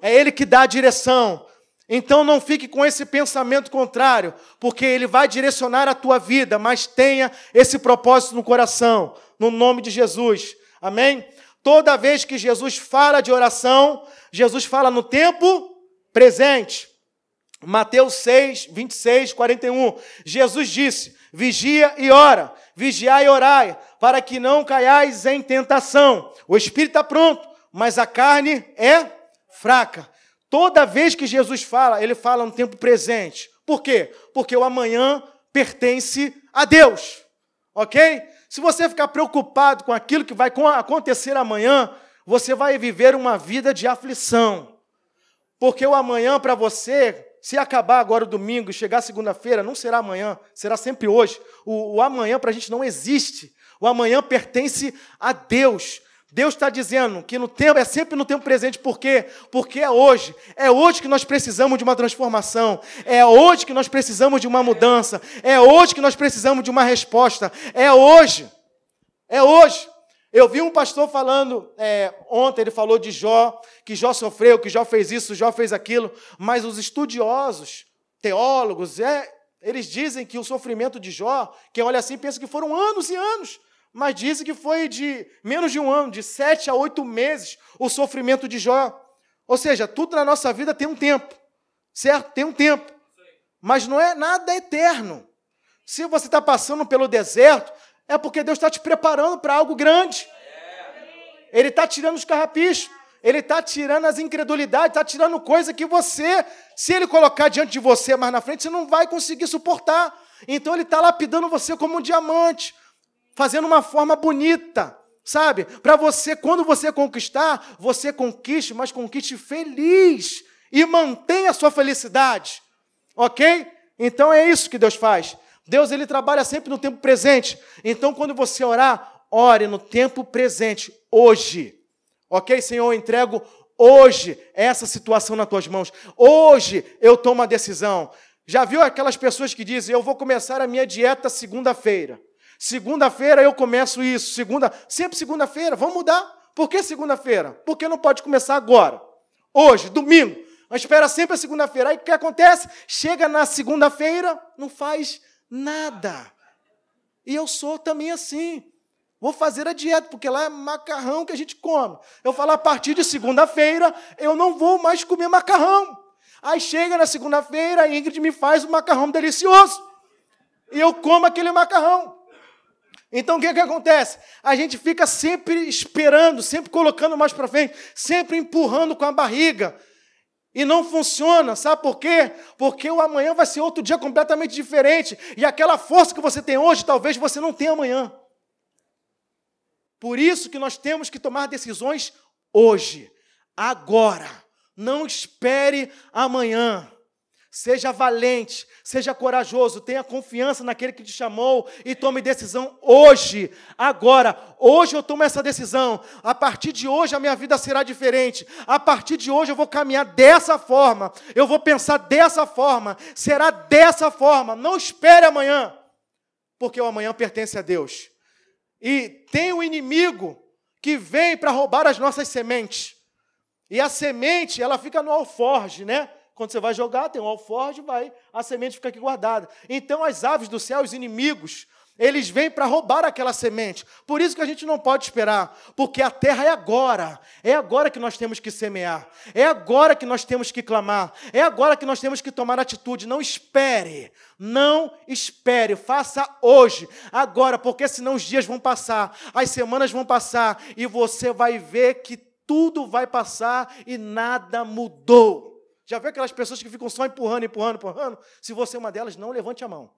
é Ele que dá a direção. Então não fique com esse pensamento contrário, porque Ele vai direcionar a tua vida, mas tenha esse propósito no coração, no nome de Jesus. Amém? Toda vez que Jesus fala de oração, Jesus fala no tempo presente. Mateus 6, 26, 41. Jesus disse: Vigia e ora, vigiai e orai, para que não caiais em tentação. O espírito está pronto, mas a carne é fraca. Toda vez que Jesus fala, ele fala no tempo presente. Por quê? Porque o amanhã pertence a Deus. Ok? Se você ficar preocupado com aquilo que vai acontecer amanhã, você vai viver uma vida de aflição. Porque o amanhã para você, se acabar agora o domingo e chegar segunda-feira, não será amanhã, será sempre hoje. O, o amanhã para a gente não existe. O amanhã pertence a Deus. Deus está dizendo que no tempo é sempre no tempo presente, por quê? Porque é hoje. É hoje que nós precisamos de uma transformação. É hoje que nós precisamos de uma mudança. É hoje que nós precisamos de uma resposta. É hoje. É hoje. Eu vi um pastor falando é, ontem, ele falou de Jó, que Jó sofreu, que Jó fez isso, Jó fez aquilo, mas os estudiosos, teólogos, é, eles dizem que o sofrimento de Jó, quem olha assim pensa que foram anos e anos, mas dizem que foi de menos de um ano, de sete a oito meses, o sofrimento de Jó. Ou seja, tudo na nossa vida tem um tempo, certo? Tem um tempo, mas não é nada eterno. Se você está passando pelo deserto, é porque Deus está te preparando para algo grande. Ele está tirando os carrapichos. Ele está tirando as incredulidades, está tirando coisa que você, se ele colocar diante de você mais na frente, você não vai conseguir suportar. Então ele está lapidando você como um diamante, fazendo uma forma bonita, sabe? Para você, quando você conquistar, você conquiste, mas conquiste feliz e mantenha a sua felicidade, ok? Então é isso que Deus faz. Deus ele trabalha sempre no tempo presente. Então, quando você orar, ore no tempo presente, hoje. Ok, Senhor, eu entrego hoje essa situação nas tuas mãos. Hoje eu tomo a decisão. Já viu aquelas pessoas que dizem: Eu vou começar a minha dieta segunda-feira. Segunda-feira eu começo isso. Segunda, sempre segunda-feira. Vamos mudar. Por que segunda-feira? Porque não pode começar agora. Hoje, domingo. Mas espera sempre a segunda-feira. Aí o que acontece? Chega na segunda-feira, não faz Nada. E eu sou também assim. Vou fazer a dieta, porque lá é macarrão que a gente come. Eu falo, a partir de segunda-feira, eu não vou mais comer macarrão. Aí chega na segunda-feira, a Ingrid me faz um macarrão delicioso. E eu como aquele macarrão. Então o que, que acontece? A gente fica sempre esperando, sempre colocando mais para frente, sempre empurrando com a barriga. E não funciona, sabe por quê? Porque o amanhã vai ser outro dia completamente diferente. E aquela força que você tem hoje, talvez você não tenha amanhã. Por isso que nós temos que tomar decisões hoje, agora. Não espere amanhã. Seja valente, seja corajoso, tenha confiança naquele que te chamou e tome decisão hoje, agora. Hoje eu tomo essa decisão. A partir de hoje a minha vida será diferente. A partir de hoje eu vou caminhar dessa forma. Eu vou pensar dessa forma. Será dessa forma. Não espere amanhã, porque o amanhã pertence a Deus. E tem o um inimigo que vem para roubar as nossas sementes. E a semente, ela fica no alforge, né? Quando você vai jogar, tem um alforge, vai, a semente fica aqui guardada. Então as aves do céu, os inimigos, eles vêm para roubar aquela semente. Por isso que a gente não pode esperar, porque a terra é agora. É agora que nós temos que semear. É agora que nós temos que clamar. É agora que nós temos que tomar atitude. Não espere. Não espere. Faça hoje, agora, porque senão os dias vão passar, as semanas vão passar e você vai ver que tudo vai passar e nada mudou. Já viu aquelas pessoas que ficam só empurrando, empurrando, empurrando? Se você é uma delas, não levante a mão.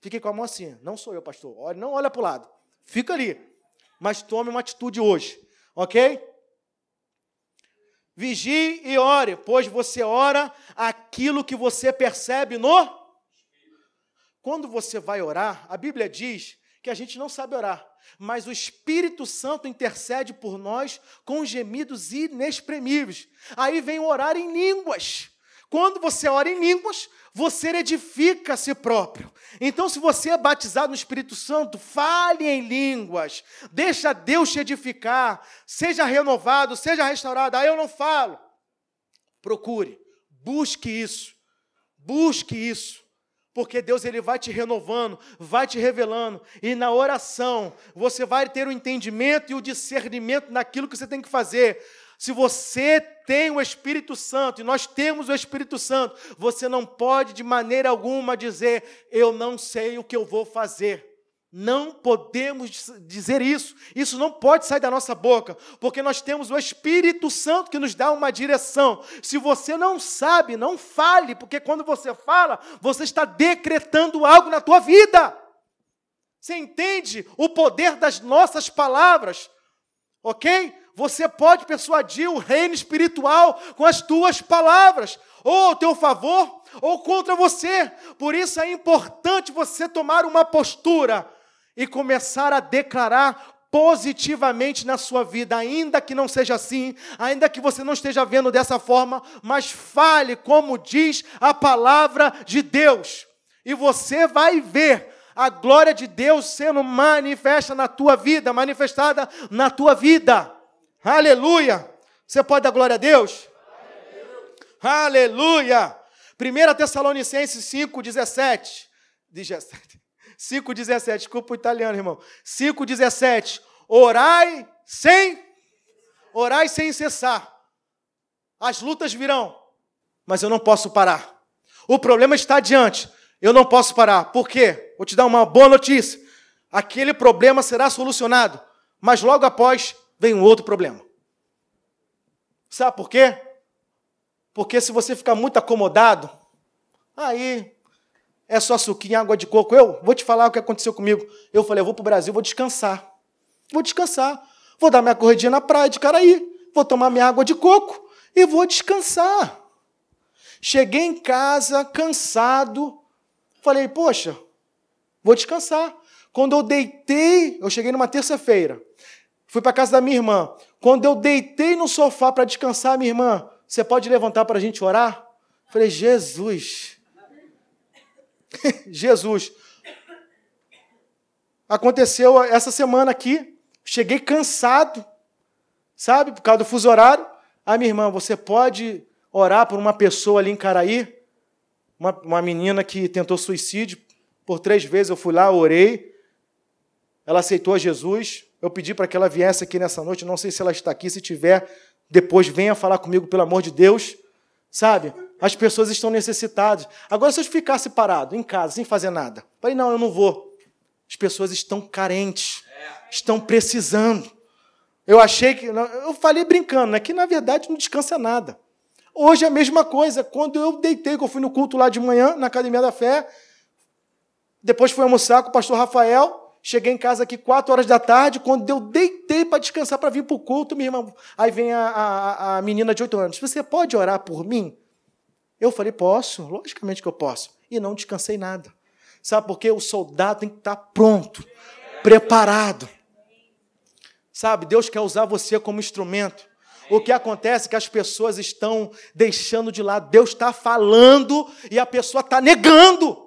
Fique com a mão assim. Não sou eu, pastor. Olha, não olha para o lado. Fica ali. Mas tome uma atitude hoje. Ok? Vigie e ore, pois você ora aquilo que você percebe no. Quando você vai orar, a Bíblia diz que a gente não sabe orar, mas o Espírito Santo intercede por nós com gemidos inexprimíveis. Aí vem orar em línguas. Quando você ora em línguas, você edifica a si próprio. Então, se você é batizado no Espírito Santo, fale em línguas, deixa Deus te edificar, seja renovado, seja restaurado. Aí eu não falo. Procure, busque isso, busque isso porque Deus ele vai te renovando, vai te revelando, e na oração você vai ter o entendimento e o discernimento naquilo que você tem que fazer. Se você tem o Espírito Santo, e nós temos o Espírito Santo, você não pode de maneira alguma dizer, eu não sei o que eu vou fazer. Não podemos dizer isso. Isso não pode sair da nossa boca, porque nós temos o Espírito Santo que nos dá uma direção. Se você não sabe, não fale, porque quando você fala, você está decretando algo na tua vida. Você entende o poder das nossas palavras? OK? Você pode persuadir o reino espiritual com as tuas palavras, ou ao teu favor, ou contra você. Por isso é importante você tomar uma postura e começar a declarar positivamente na sua vida, ainda que não seja assim, ainda que você não esteja vendo dessa forma, mas fale como diz a palavra de Deus, e você vai ver a glória de Deus sendo manifesta na tua vida, manifestada na tua vida. Aleluia! Você pode dar glória a Deus? Aleluia! 1 Tessalonicenses 5, 17. 17. 5,17. Desculpa o italiano, irmão. 5,17. Orai sem. Orai sem cessar. As lutas virão, mas eu não posso parar. O problema está adiante. Eu não posso parar. Por quê? Vou te dar uma boa notícia. Aquele problema será solucionado, mas logo após vem um outro problema. Sabe por quê? Porque se você ficar muito acomodado, aí é só suquinho, água de coco. Eu vou te falar o que aconteceu comigo. Eu falei, eu vou para o Brasil, vou descansar. Vou descansar. Vou dar minha corridinha na praia de Caraí. Vou tomar minha água de coco e vou descansar. Cheguei em casa, cansado. Falei, poxa, vou descansar. Quando eu deitei, eu cheguei numa terça-feira. Fui para casa da minha irmã. Quando eu deitei no sofá para descansar, minha irmã, você pode levantar para a gente orar? Falei, Jesus. Jesus. Aconteceu essa semana aqui, cheguei cansado, sabe, por causa do fuso horário. Ah, minha irmã, você pode orar por uma pessoa ali em Caraí? Uma, uma menina que tentou suicídio. Por três vezes eu fui lá, orei. Ela aceitou Jesus. Eu pedi para que ela viesse aqui nessa noite. Não sei se ela está aqui. Se tiver, depois venha falar comigo, pelo amor de Deus. Sabe? As pessoas estão necessitadas. Agora, se eu ficasse parado em casa, sem fazer nada, falei, não, eu não vou. As pessoas estão carentes, estão precisando. Eu achei que. Eu falei brincando, né? Que na verdade não descansa nada. Hoje é a mesma coisa. Quando eu deitei, que eu fui no culto lá de manhã, na Academia da Fé, depois fui almoçar com o pastor Rafael. Cheguei em casa aqui quatro horas da tarde. Quando eu deitei para descansar para vir para o culto, minha irmã. Aí vem a, a, a menina de oito anos. Você pode orar por mim? Eu falei, posso, logicamente que eu posso. E não descansei nada. Sabe por quê? O soldado tem que estar pronto, preparado. Sabe, Deus quer usar você como instrumento. O que acontece é que as pessoas estão deixando de lado. Deus está falando e a pessoa está negando.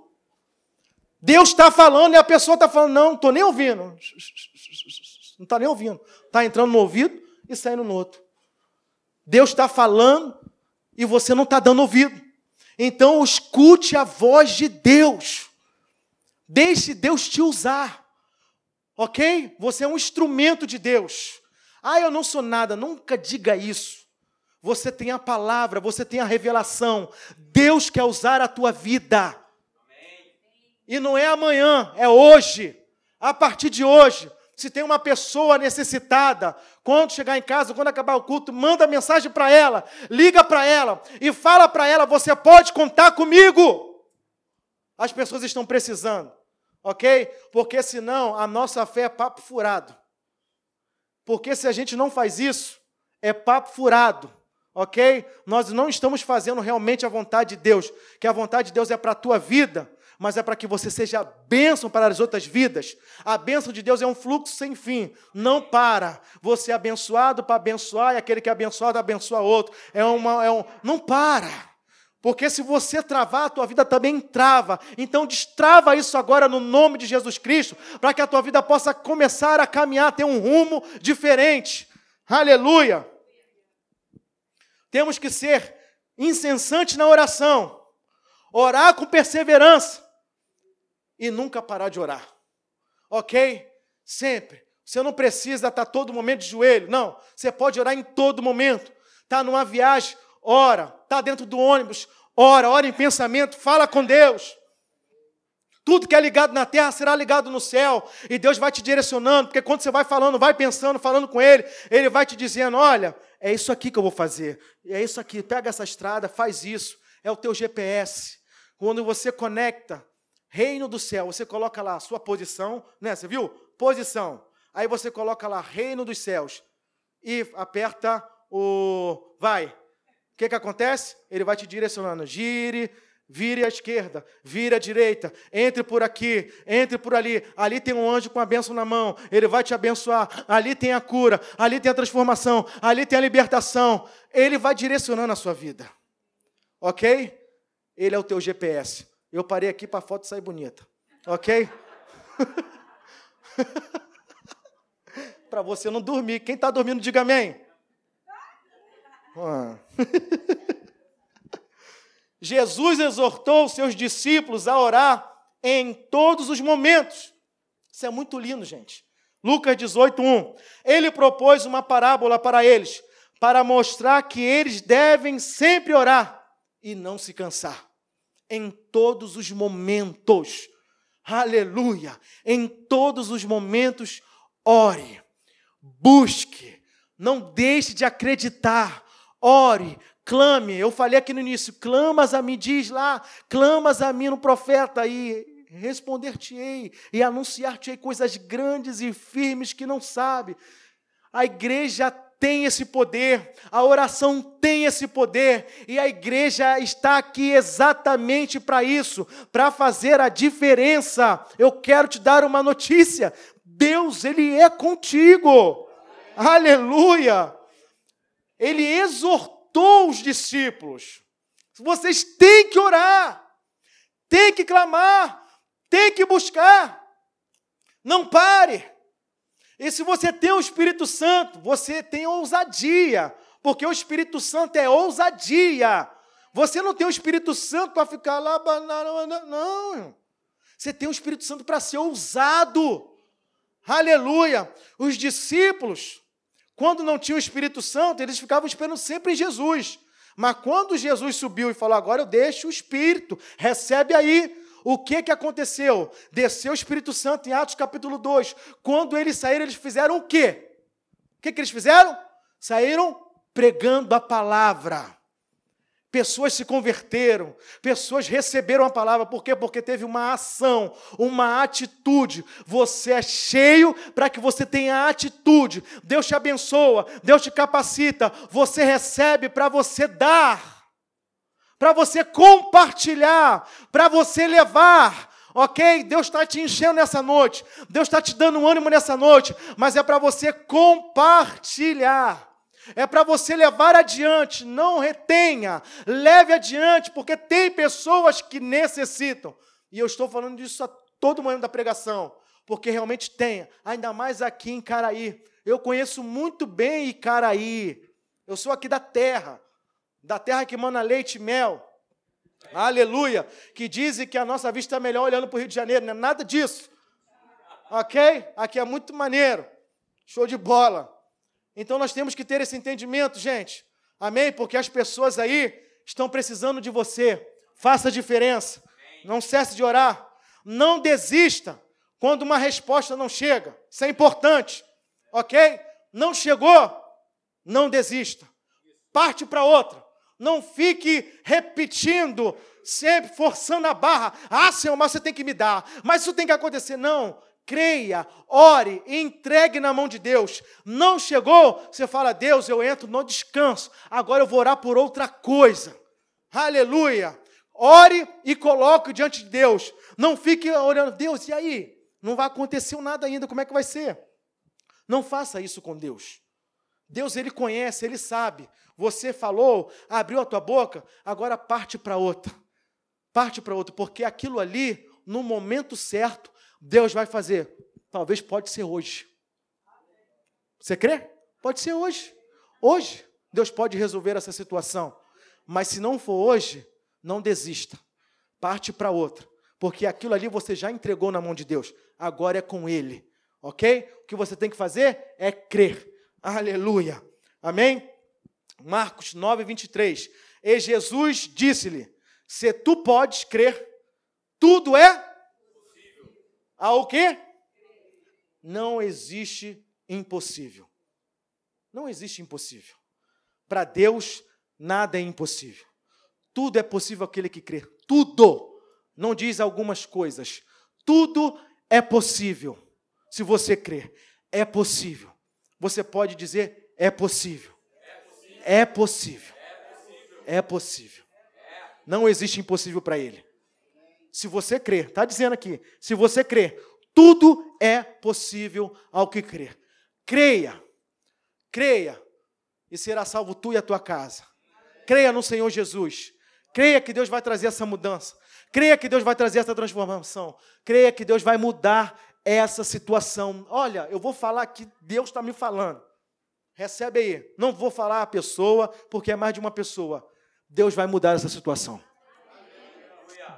Deus está falando e a pessoa está falando, não, estou nem ouvindo. Não está nem ouvindo. Está entrando no ouvido e saindo no outro. Deus está falando e você não está dando ouvido. Então escute a voz de Deus. Deixe Deus te usar. Ok? Você é um instrumento de Deus. Ah, eu não sou nada. Nunca diga isso. Você tem a palavra, você tem a revelação. Deus quer usar a tua vida. E não é amanhã, é hoje. A partir de hoje, se tem uma pessoa necessitada, quando chegar em casa, quando acabar o culto, manda mensagem para ela, liga para ela e fala para ela: você pode contar comigo. As pessoas estão precisando, ok? Porque senão a nossa fé é papo furado. Porque se a gente não faz isso, é papo furado, ok? Nós não estamos fazendo realmente a vontade de Deus, que a vontade de Deus é para a tua vida mas é para que você seja bênção para as outras vidas. A bênção de Deus é um fluxo sem fim, não para. Você é abençoado para abençoar, e aquele que é abençoado abençoa outro. É uma, é um, não para. Porque se você travar, a tua vida também trava. Então destrava isso agora no nome de Jesus Cristo, para que a tua vida possa começar a caminhar, ter um rumo diferente. Aleluia! Temos que ser incessantes na oração, orar com perseverança, e nunca parar de orar. Ok? Sempre. Você não precisa estar todo momento de joelho. Não. Você pode orar em todo momento. Está numa viagem, ora. Está dentro do ônibus, ora. Ora em pensamento, fala com Deus. Tudo que é ligado na terra será ligado no céu. E Deus vai te direcionando, porque quando você vai falando, vai pensando, falando com Ele, Ele vai te dizendo: olha, é isso aqui que eu vou fazer. É isso aqui, pega essa estrada, faz isso. É o teu GPS. Quando você conecta reino do céu, você coloca lá a sua posição, né? Você viu? Posição. Aí você coloca lá reino dos céus e aperta o vai. O que que acontece? Ele vai te direcionando. Gire, vire à esquerda, vire à direita, entre por aqui, entre por ali. Ali tem um anjo com a bênção na mão, ele vai te abençoar. Ali tem a cura, ali tem a transformação, ali tem a libertação. Ele vai direcionando a sua vida. Ok? Ele é o teu GPS. Eu parei aqui para a foto sair bonita. Ok? para você não dormir. Quem está dormindo, diga amém. Ah. Jesus exortou seus discípulos a orar em todos os momentos. Isso é muito lindo, gente. Lucas 18, 1. Ele propôs uma parábola para eles, para mostrar que eles devem sempre orar e não se cansar em todos os momentos. Aleluia! Em todos os momentos, ore, busque, não deixe de acreditar, ore, clame. Eu falei aqui no início: clamas a mim, diz lá, clamas a mim no profeta, e responder-te-ei e anunciar-te-ei coisas grandes e firmes que não sabe. A igreja tem esse poder, a oração tem esse poder, e a igreja está aqui exatamente para isso, para fazer a diferença. Eu quero te dar uma notícia: Deus, Ele é contigo. Aleluia! Ele exortou os discípulos. Vocês têm que orar, têm que clamar, têm que buscar. Não pare. E se você tem o Espírito Santo, você tem ousadia, porque o Espírito Santo é ousadia. Você não tem o Espírito Santo para ficar lá, não. Você tem o Espírito Santo para ser ousado. Aleluia. Os discípulos, quando não tinham o Espírito Santo, eles ficavam esperando sempre em Jesus. Mas quando Jesus subiu e falou: Agora eu deixo o Espírito, recebe aí. O que, que aconteceu? Desceu o Espírito Santo em Atos capítulo 2. Quando eles saíram, eles fizeram o quê? O que, que eles fizeram? Saíram pregando a palavra. Pessoas se converteram, pessoas receberam a palavra, por quê? Porque teve uma ação, uma atitude. Você é cheio para que você tenha atitude. Deus te abençoa, Deus te capacita, você recebe para você dar, para você compartilhar, para você levar. Ok? Deus está te enchendo nessa noite, Deus está te dando ânimo nessa noite, mas é para você compartilhar é para você levar adiante, não retenha, leve adiante, porque tem pessoas que necessitam. E eu estou falando disso a todo momento da pregação, porque realmente tem, ainda mais aqui em Caraí. Eu conheço muito bem Icaraí. Eu sou aqui da terra, da terra que manda leite e mel. Aleluia! Que dizem que a nossa vista é melhor olhando para o Rio de Janeiro, não é nada disso. Ok? Aqui é muito maneiro. Show de bola. Então nós temos que ter esse entendimento, gente. Amém? Porque as pessoas aí estão precisando de você. Faça a diferença. Não cesse de orar. Não desista quando uma resposta não chega. Isso é importante. Ok? Não chegou? Não desista. Parte para outra. Não fique repetindo, sempre forçando a barra. Ah, Senhor, mas você tem que me dar. Mas isso tem que acontecer. Não creia, ore, entregue na mão de Deus. Não chegou, você fala, Deus, eu entro no descanso, agora eu vou orar por outra coisa. Aleluia. Ore e coloque diante de Deus. Não fique orando, Deus, e aí? Não vai acontecer nada ainda, como é que vai ser? Não faça isso com Deus. Deus, Ele conhece, Ele sabe. Você falou, abriu a tua boca, agora parte para outra. Parte para outra, porque aquilo ali, no momento certo, Deus vai fazer. Talvez pode ser hoje. Você crê? Pode ser hoje. Hoje, Deus pode resolver essa situação. Mas se não for hoje, não desista. Parte para outra. Porque aquilo ali você já entregou na mão de Deus. Agora é com Ele. Ok? O que você tem que fazer é crer. Aleluia. Amém? Marcos 9, 23. E Jesus disse-lhe: Se tu podes crer, tudo é ao quê? Não existe impossível. Não existe impossível. Para Deus, nada é impossível. Tudo é possível aquele que crê. Tudo. Não diz algumas coisas. Tudo é possível. Se você crer, é possível. Você pode dizer: é possível. É possível. É possível. Não existe impossível para ele. Se você crer, está dizendo aqui, se você crer, tudo é possível ao que crer. Creia, creia, e será salvo tu e a tua casa. Creia no Senhor Jesus. Creia que Deus vai trazer essa mudança. Creia que Deus vai trazer essa transformação. Creia que Deus vai mudar essa situação. Olha, eu vou falar aqui, Deus está me falando. Recebe aí. Não vou falar a pessoa, porque é mais de uma pessoa. Deus vai mudar essa situação.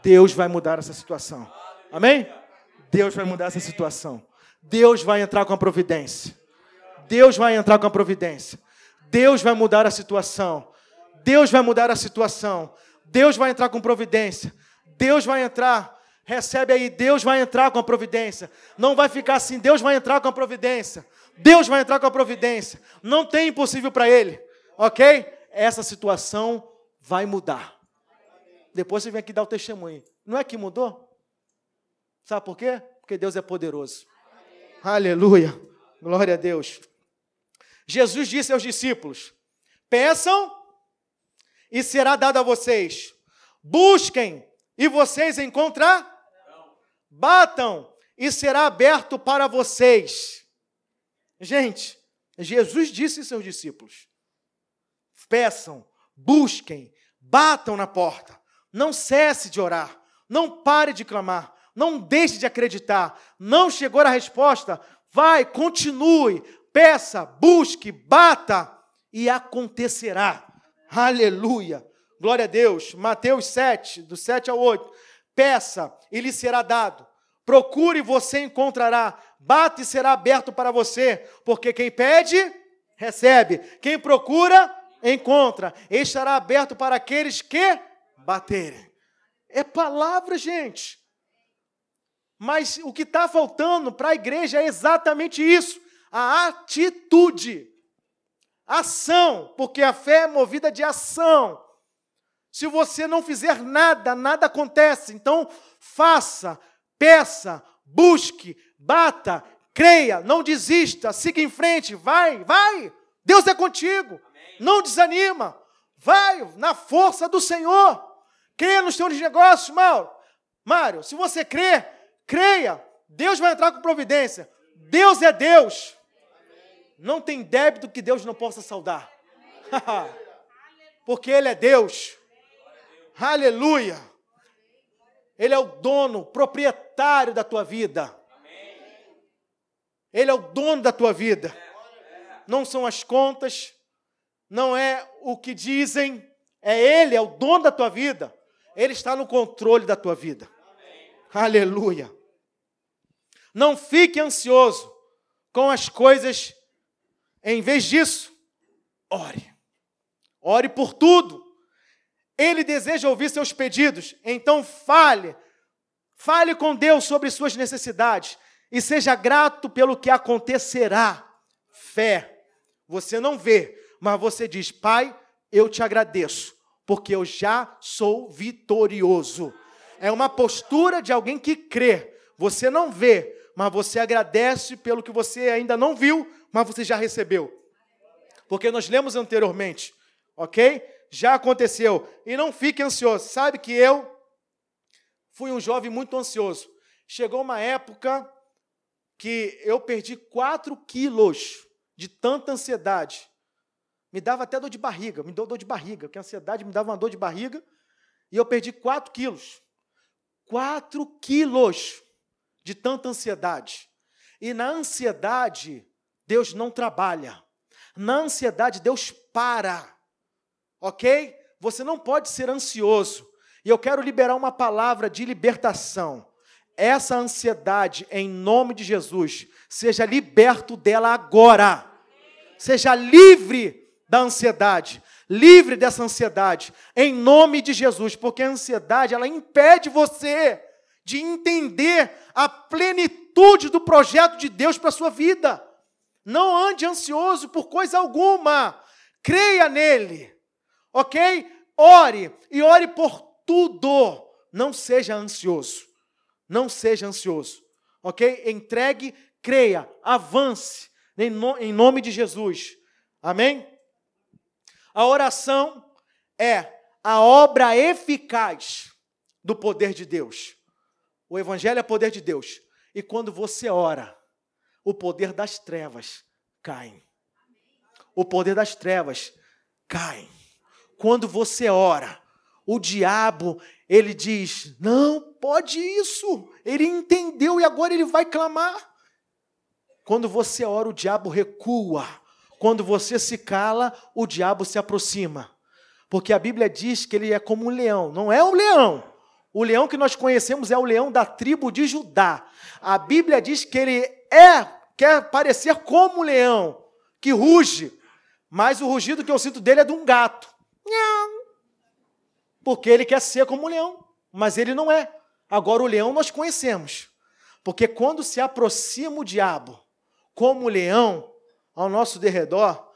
Deus vai mudar essa situação. Amém? Deus vai mudar essa situação. Deus vai entrar com a providência. Deus vai entrar com a providência. Deus vai mudar a situação. Deus vai mudar a situação. Deus vai entrar com providência. Deus vai entrar. Recebe aí, Deus vai entrar com a providência. Não vai ficar assim, Deus vai entrar com a providência. Deus vai entrar com a providência. Não tem impossível para ele. Ok? Essa situação vai mudar. Depois você vem aqui dar o testemunho. Não é que mudou? Sabe por quê? Porque Deus é poderoso. Aleluia. Glória a Deus. Jesus disse aos discípulos: Peçam e será dado a vocês. Busquem e vocês encontrarão. Batam e será aberto para vocês. Gente, Jesus disse aos seus discípulos: Peçam, busquem, batam na porta. Não cesse de orar. Não pare de clamar. Não deixe de acreditar. Não chegou a resposta? Vai, continue. Peça, busque, bata e acontecerá. Aleluia. Glória a Deus. Mateus 7, do 7 ao 8. Peça e lhe será dado. Procure e você encontrará. Bate e será aberto para você. Porque quem pede, recebe. Quem procura, encontra, estará aberto para aqueles que baterem. É palavra, gente. Mas o que está faltando para a igreja é exatamente isso: a atitude, ação, porque a fé é movida de ação. Se você não fizer nada, nada acontece. Então, faça, peça, busque, bata, creia, não desista, siga em frente, vai, vai. Deus é contigo. Amém. Não desanima. Vai na força do Senhor. Creia nos teus negócios, Mauro. Mário, se você crê, creia. Deus vai entrar com providência. Deus é Deus. Não tem débito que Deus não possa saldar. Porque Ele é Deus. Aleluia. Ele é o dono, proprietário da tua vida. Ele é o dono da tua vida. Não são as contas, não é o que dizem, é Ele, é o dono da tua vida. Ele está no controle da tua vida. Aleluia. Não fique ansioso com as coisas. Em vez disso, ore. Ore por tudo. Ele deseja ouvir seus pedidos, então fale. Fale com Deus sobre suas necessidades e seja grato pelo que acontecerá. Fé. Você não vê, mas você diz: Pai, eu te agradeço, porque eu já sou vitorioso. É uma postura de alguém que crê. Você não vê, mas você agradece pelo que você ainda não viu, mas você já recebeu. Porque nós lemos anteriormente, ok? Já aconteceu. E não fique ansioso. Sabe que eu fui um jovem muito ansioso. Chegou uma época que eu perdi 4 quilos de tanta ansiedade. Me dava até dor de barriga, me deu dor de barriga, porque a ansiedade me dava uma dor de barriga, e eu perdi 4 quilos. 4 quilos de tanta ansiedade. E na ansiedade, Deus não trabalha. Na ansiedade, Deus para ok? Você não pode ser ansioso. E eu quero liberar uma palavra de libertação. Essa ansiedade, em nome de Jesus, seja liberto dela agora. Seja livre da ansiedade, livre dessa ansiedade, em nome de Jesus, porque a ansiedade ela impede você de entender a plenitude do projeto de Deus para a sua vida. Não ande ansioso por coisa alguma, creia nele. Ok? Ore e ore por tudo. Não seja ansioso. Não seja ansioso. Ok? Entregue, creia, avance em nome de Jesus. Amém? A oração é a obra eficaz do poder de Deus. O Evangelho é poder de Deus. E quando você ora, o poder das trevas cai. O poder das trevas cai quando você ora, o diabo, ele diz: "Não, pode isso". Ele entendeu e agora ele vai clamar. Quando você ora, o diabo recua. Quando você se cala, o diabo se aproxima. Porque a Bíblia diz que ele é como um leão, não é um leão. O leão que nós conhecemos é o leão da tribo de Judá. A Bíblia diz que ele é, quer parecer como um leão, que ruge, mas o rugido que eu sinto dele é de um gato. Porque ele quer ser como um leão, mas ele não é. Agora, o leão nós conhecemos. Porque quando se aproxima o diabo como leão ao nosso derredor,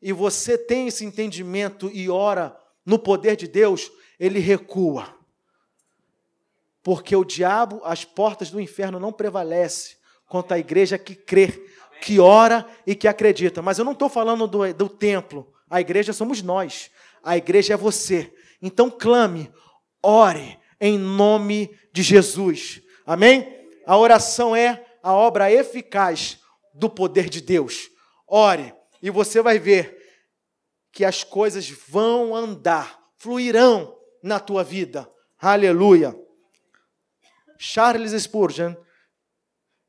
e você tem esse entendimento e ora no poder de Deus, ele recua. Porque o diabo, as portas do inferno não prevalece contra a igreja que crê, que ora e que acredita. Mas eu não estou falando do, do templo, a igreja somos nós. A igreja é você. Então clame, ore em nome de Jesus. Amém? A oração é a obra eficaz do poder de Deus. Ore e você vai ver que as coisas vão andar, fluirão na tua vida. Aleluia. Charles Spurgeon,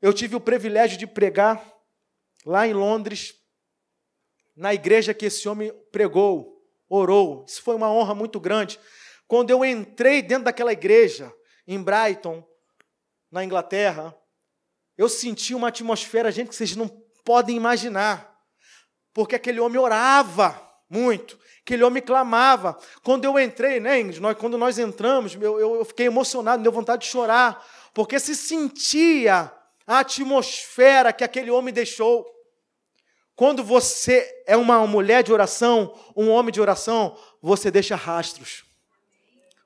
eu tive o privilégio de pregar lá em Londres, na igreja que esse homem pregou orou. Isso foi uma honra muito grande. Quando eu entrei dentro daquela igreja, em Brighton, na Inglaterra, eu senti uma atmosfera, gente, que vocês não podem imaginar. Porque aquele homem orava, muito. Aquele homem clamava. Quando eu entrei, né, Ingrid, nós, quando nós entramos, eu, eu, fiquei emocionado, deu vontade de chorar, porque se sentia a atmosfera que aquele homem deixou. Quando você é uma mulher de oração, um homem de oração, você deixa rastros.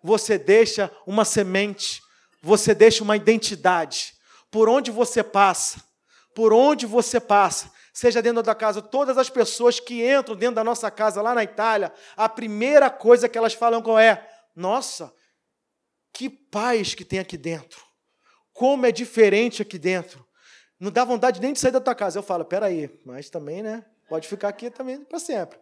Você deixa uma semente, você deixa uma identidade. Por onde você passa, por onde você passa, seja dentro da casa, todas as pessoas que entram dentro da nossa casa lá na Itália, a primeira coisa que elas falam qual é? Nossa, que paz que tem aqui dentro. Como é diferente aqui dentro. Não dá vontade nem de sair da tua casa. Eu falo, peraí, mas também, né? Pode ficar aqui também para sempre.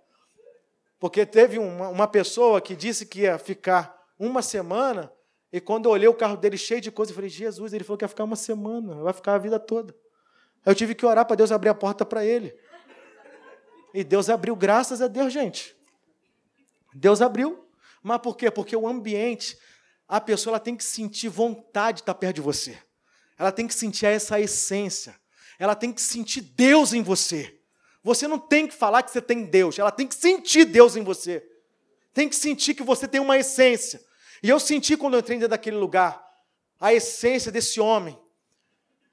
Porque teve uma, uma pessoa que disse que ia ficar uma semana, e quando eu olhei o carro dele cheio de coisas, eu falei, Jesus, ele falou que ia ficar uma semana, vai ficar a vida toda. Eu tive que orar para Deus abrir a porta para ele. E Deus abriu, graças a Deus, gente. Deus abriu. Mas por quê? Porque o ambiente, a pessoa ela tem que sentir vontade de estar perto de você. Ela tem que sentir essa essência. Ela tem que sentir Deus em você. Você não tem que falar que você tem Deus, ela tem que sentir Deus em você. Tem que sentir que você tem uma essência. E eu senti quando eu entrei dentro daquele lugar a essência desse homem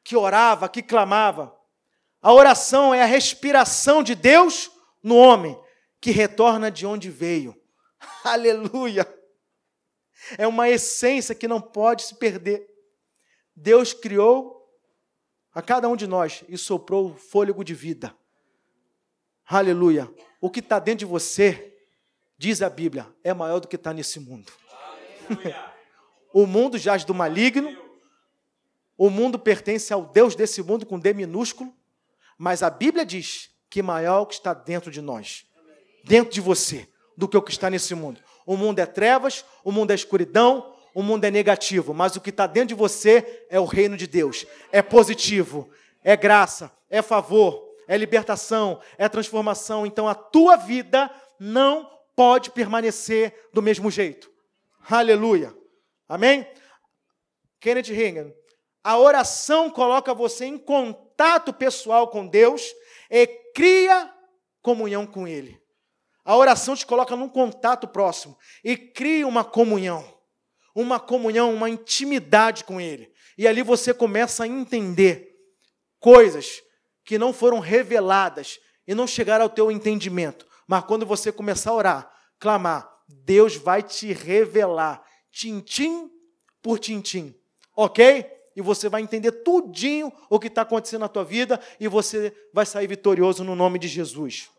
que orava, que clamava. A oração é a respiração de Deus no homem que retorna de onde veio. Aleluia! É uma essência que não pode se perder. Deus criou a cada um de nós e soprou fôlego de vida. Aleluia! O que está dentro de você, diz a Bíblia, é maior do que está nesse mundo. o mundo jaz do maligno, o mundo pertence ao Deus desse mundo com D minúsculo, mas a Bíblia diz que maior é o que está dentro de nós, dentro de você, do que o que está nesse mundo. O mundo é trevas, o mundo é escuridão, o mundo é negativo, mas o que está dentro de você é o reino de Deus, é positivo, é graça, é favor, é libertação, é transformação. Então a tua vida não pode permanecer do mesmo jeito. Aleluia. Amém? Kenneth Reagan a oração coloca você em contato pessoal com Deus e cria comunhão com Ele. A oração te coloca num contato próximo e cria uma comunhão, uma comunhão, uma intimidade com Ele. E ali você começa a entender coisas que não foram reveladas e não chegaram ao teu entendimento. Mas quando você começar a orar, clamar, Deus vai te revelar, tintim por tintim. Ok? e você vai entender tudinho o que está acontecendo na tua vida e você vai sair vitorioso no nome de Jesus.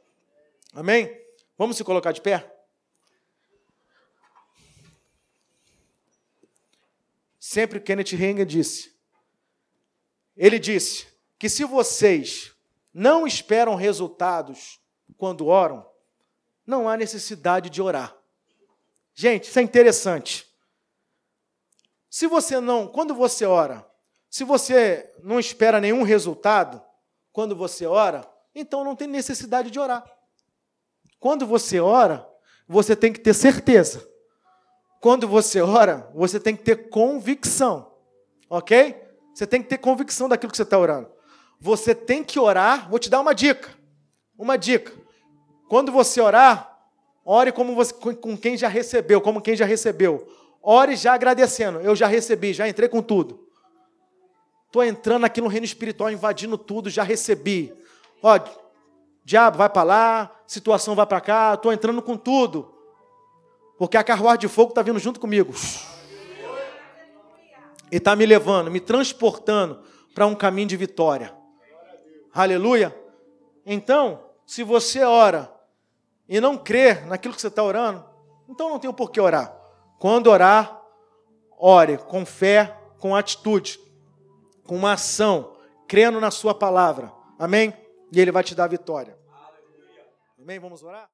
Amém? Vamos se colocar de pé? Sempre Kenneth Reagan disse. Ele disse que se vocês não esperam resultados quando oram, não há necessidade de orar. Gente, isso é interessante. Se você não, quando você ora, se você não espera nenhum resultado quando você ora, então não tem necessidade de orar. Quando você ora, você tem que ter certeza. Quando você ora, você tem que ter convicção. Ok? Você tem que ter convicção daquilo que você está orando. Você tem que orar. Vou te dar uma dica. Uma dica. Quando você orar, ore como você, com quem já recebeu, como quem já recebeu. Ore já agradecendo. Eu já recebi, já entrei com tudo. Estou entrando aqui no reino espiritual, invadindo tudo, já recebi. Ó, diabo vai para lá, situação vai para cá, estou entrando com tudo. Porque a carruagem de fogo está vindo junto comigo. E está me levando, me transportando para um caminho de vitória. Aleluia. Então, se você ora e não crer naquilo que você está orando, então não tem por que orar. Quando orar, ore com fé, com atitude, com uma ação, crendo na Sua palavra. Amém? E Ele vai te dar a vitória. Amém? Vamos orar?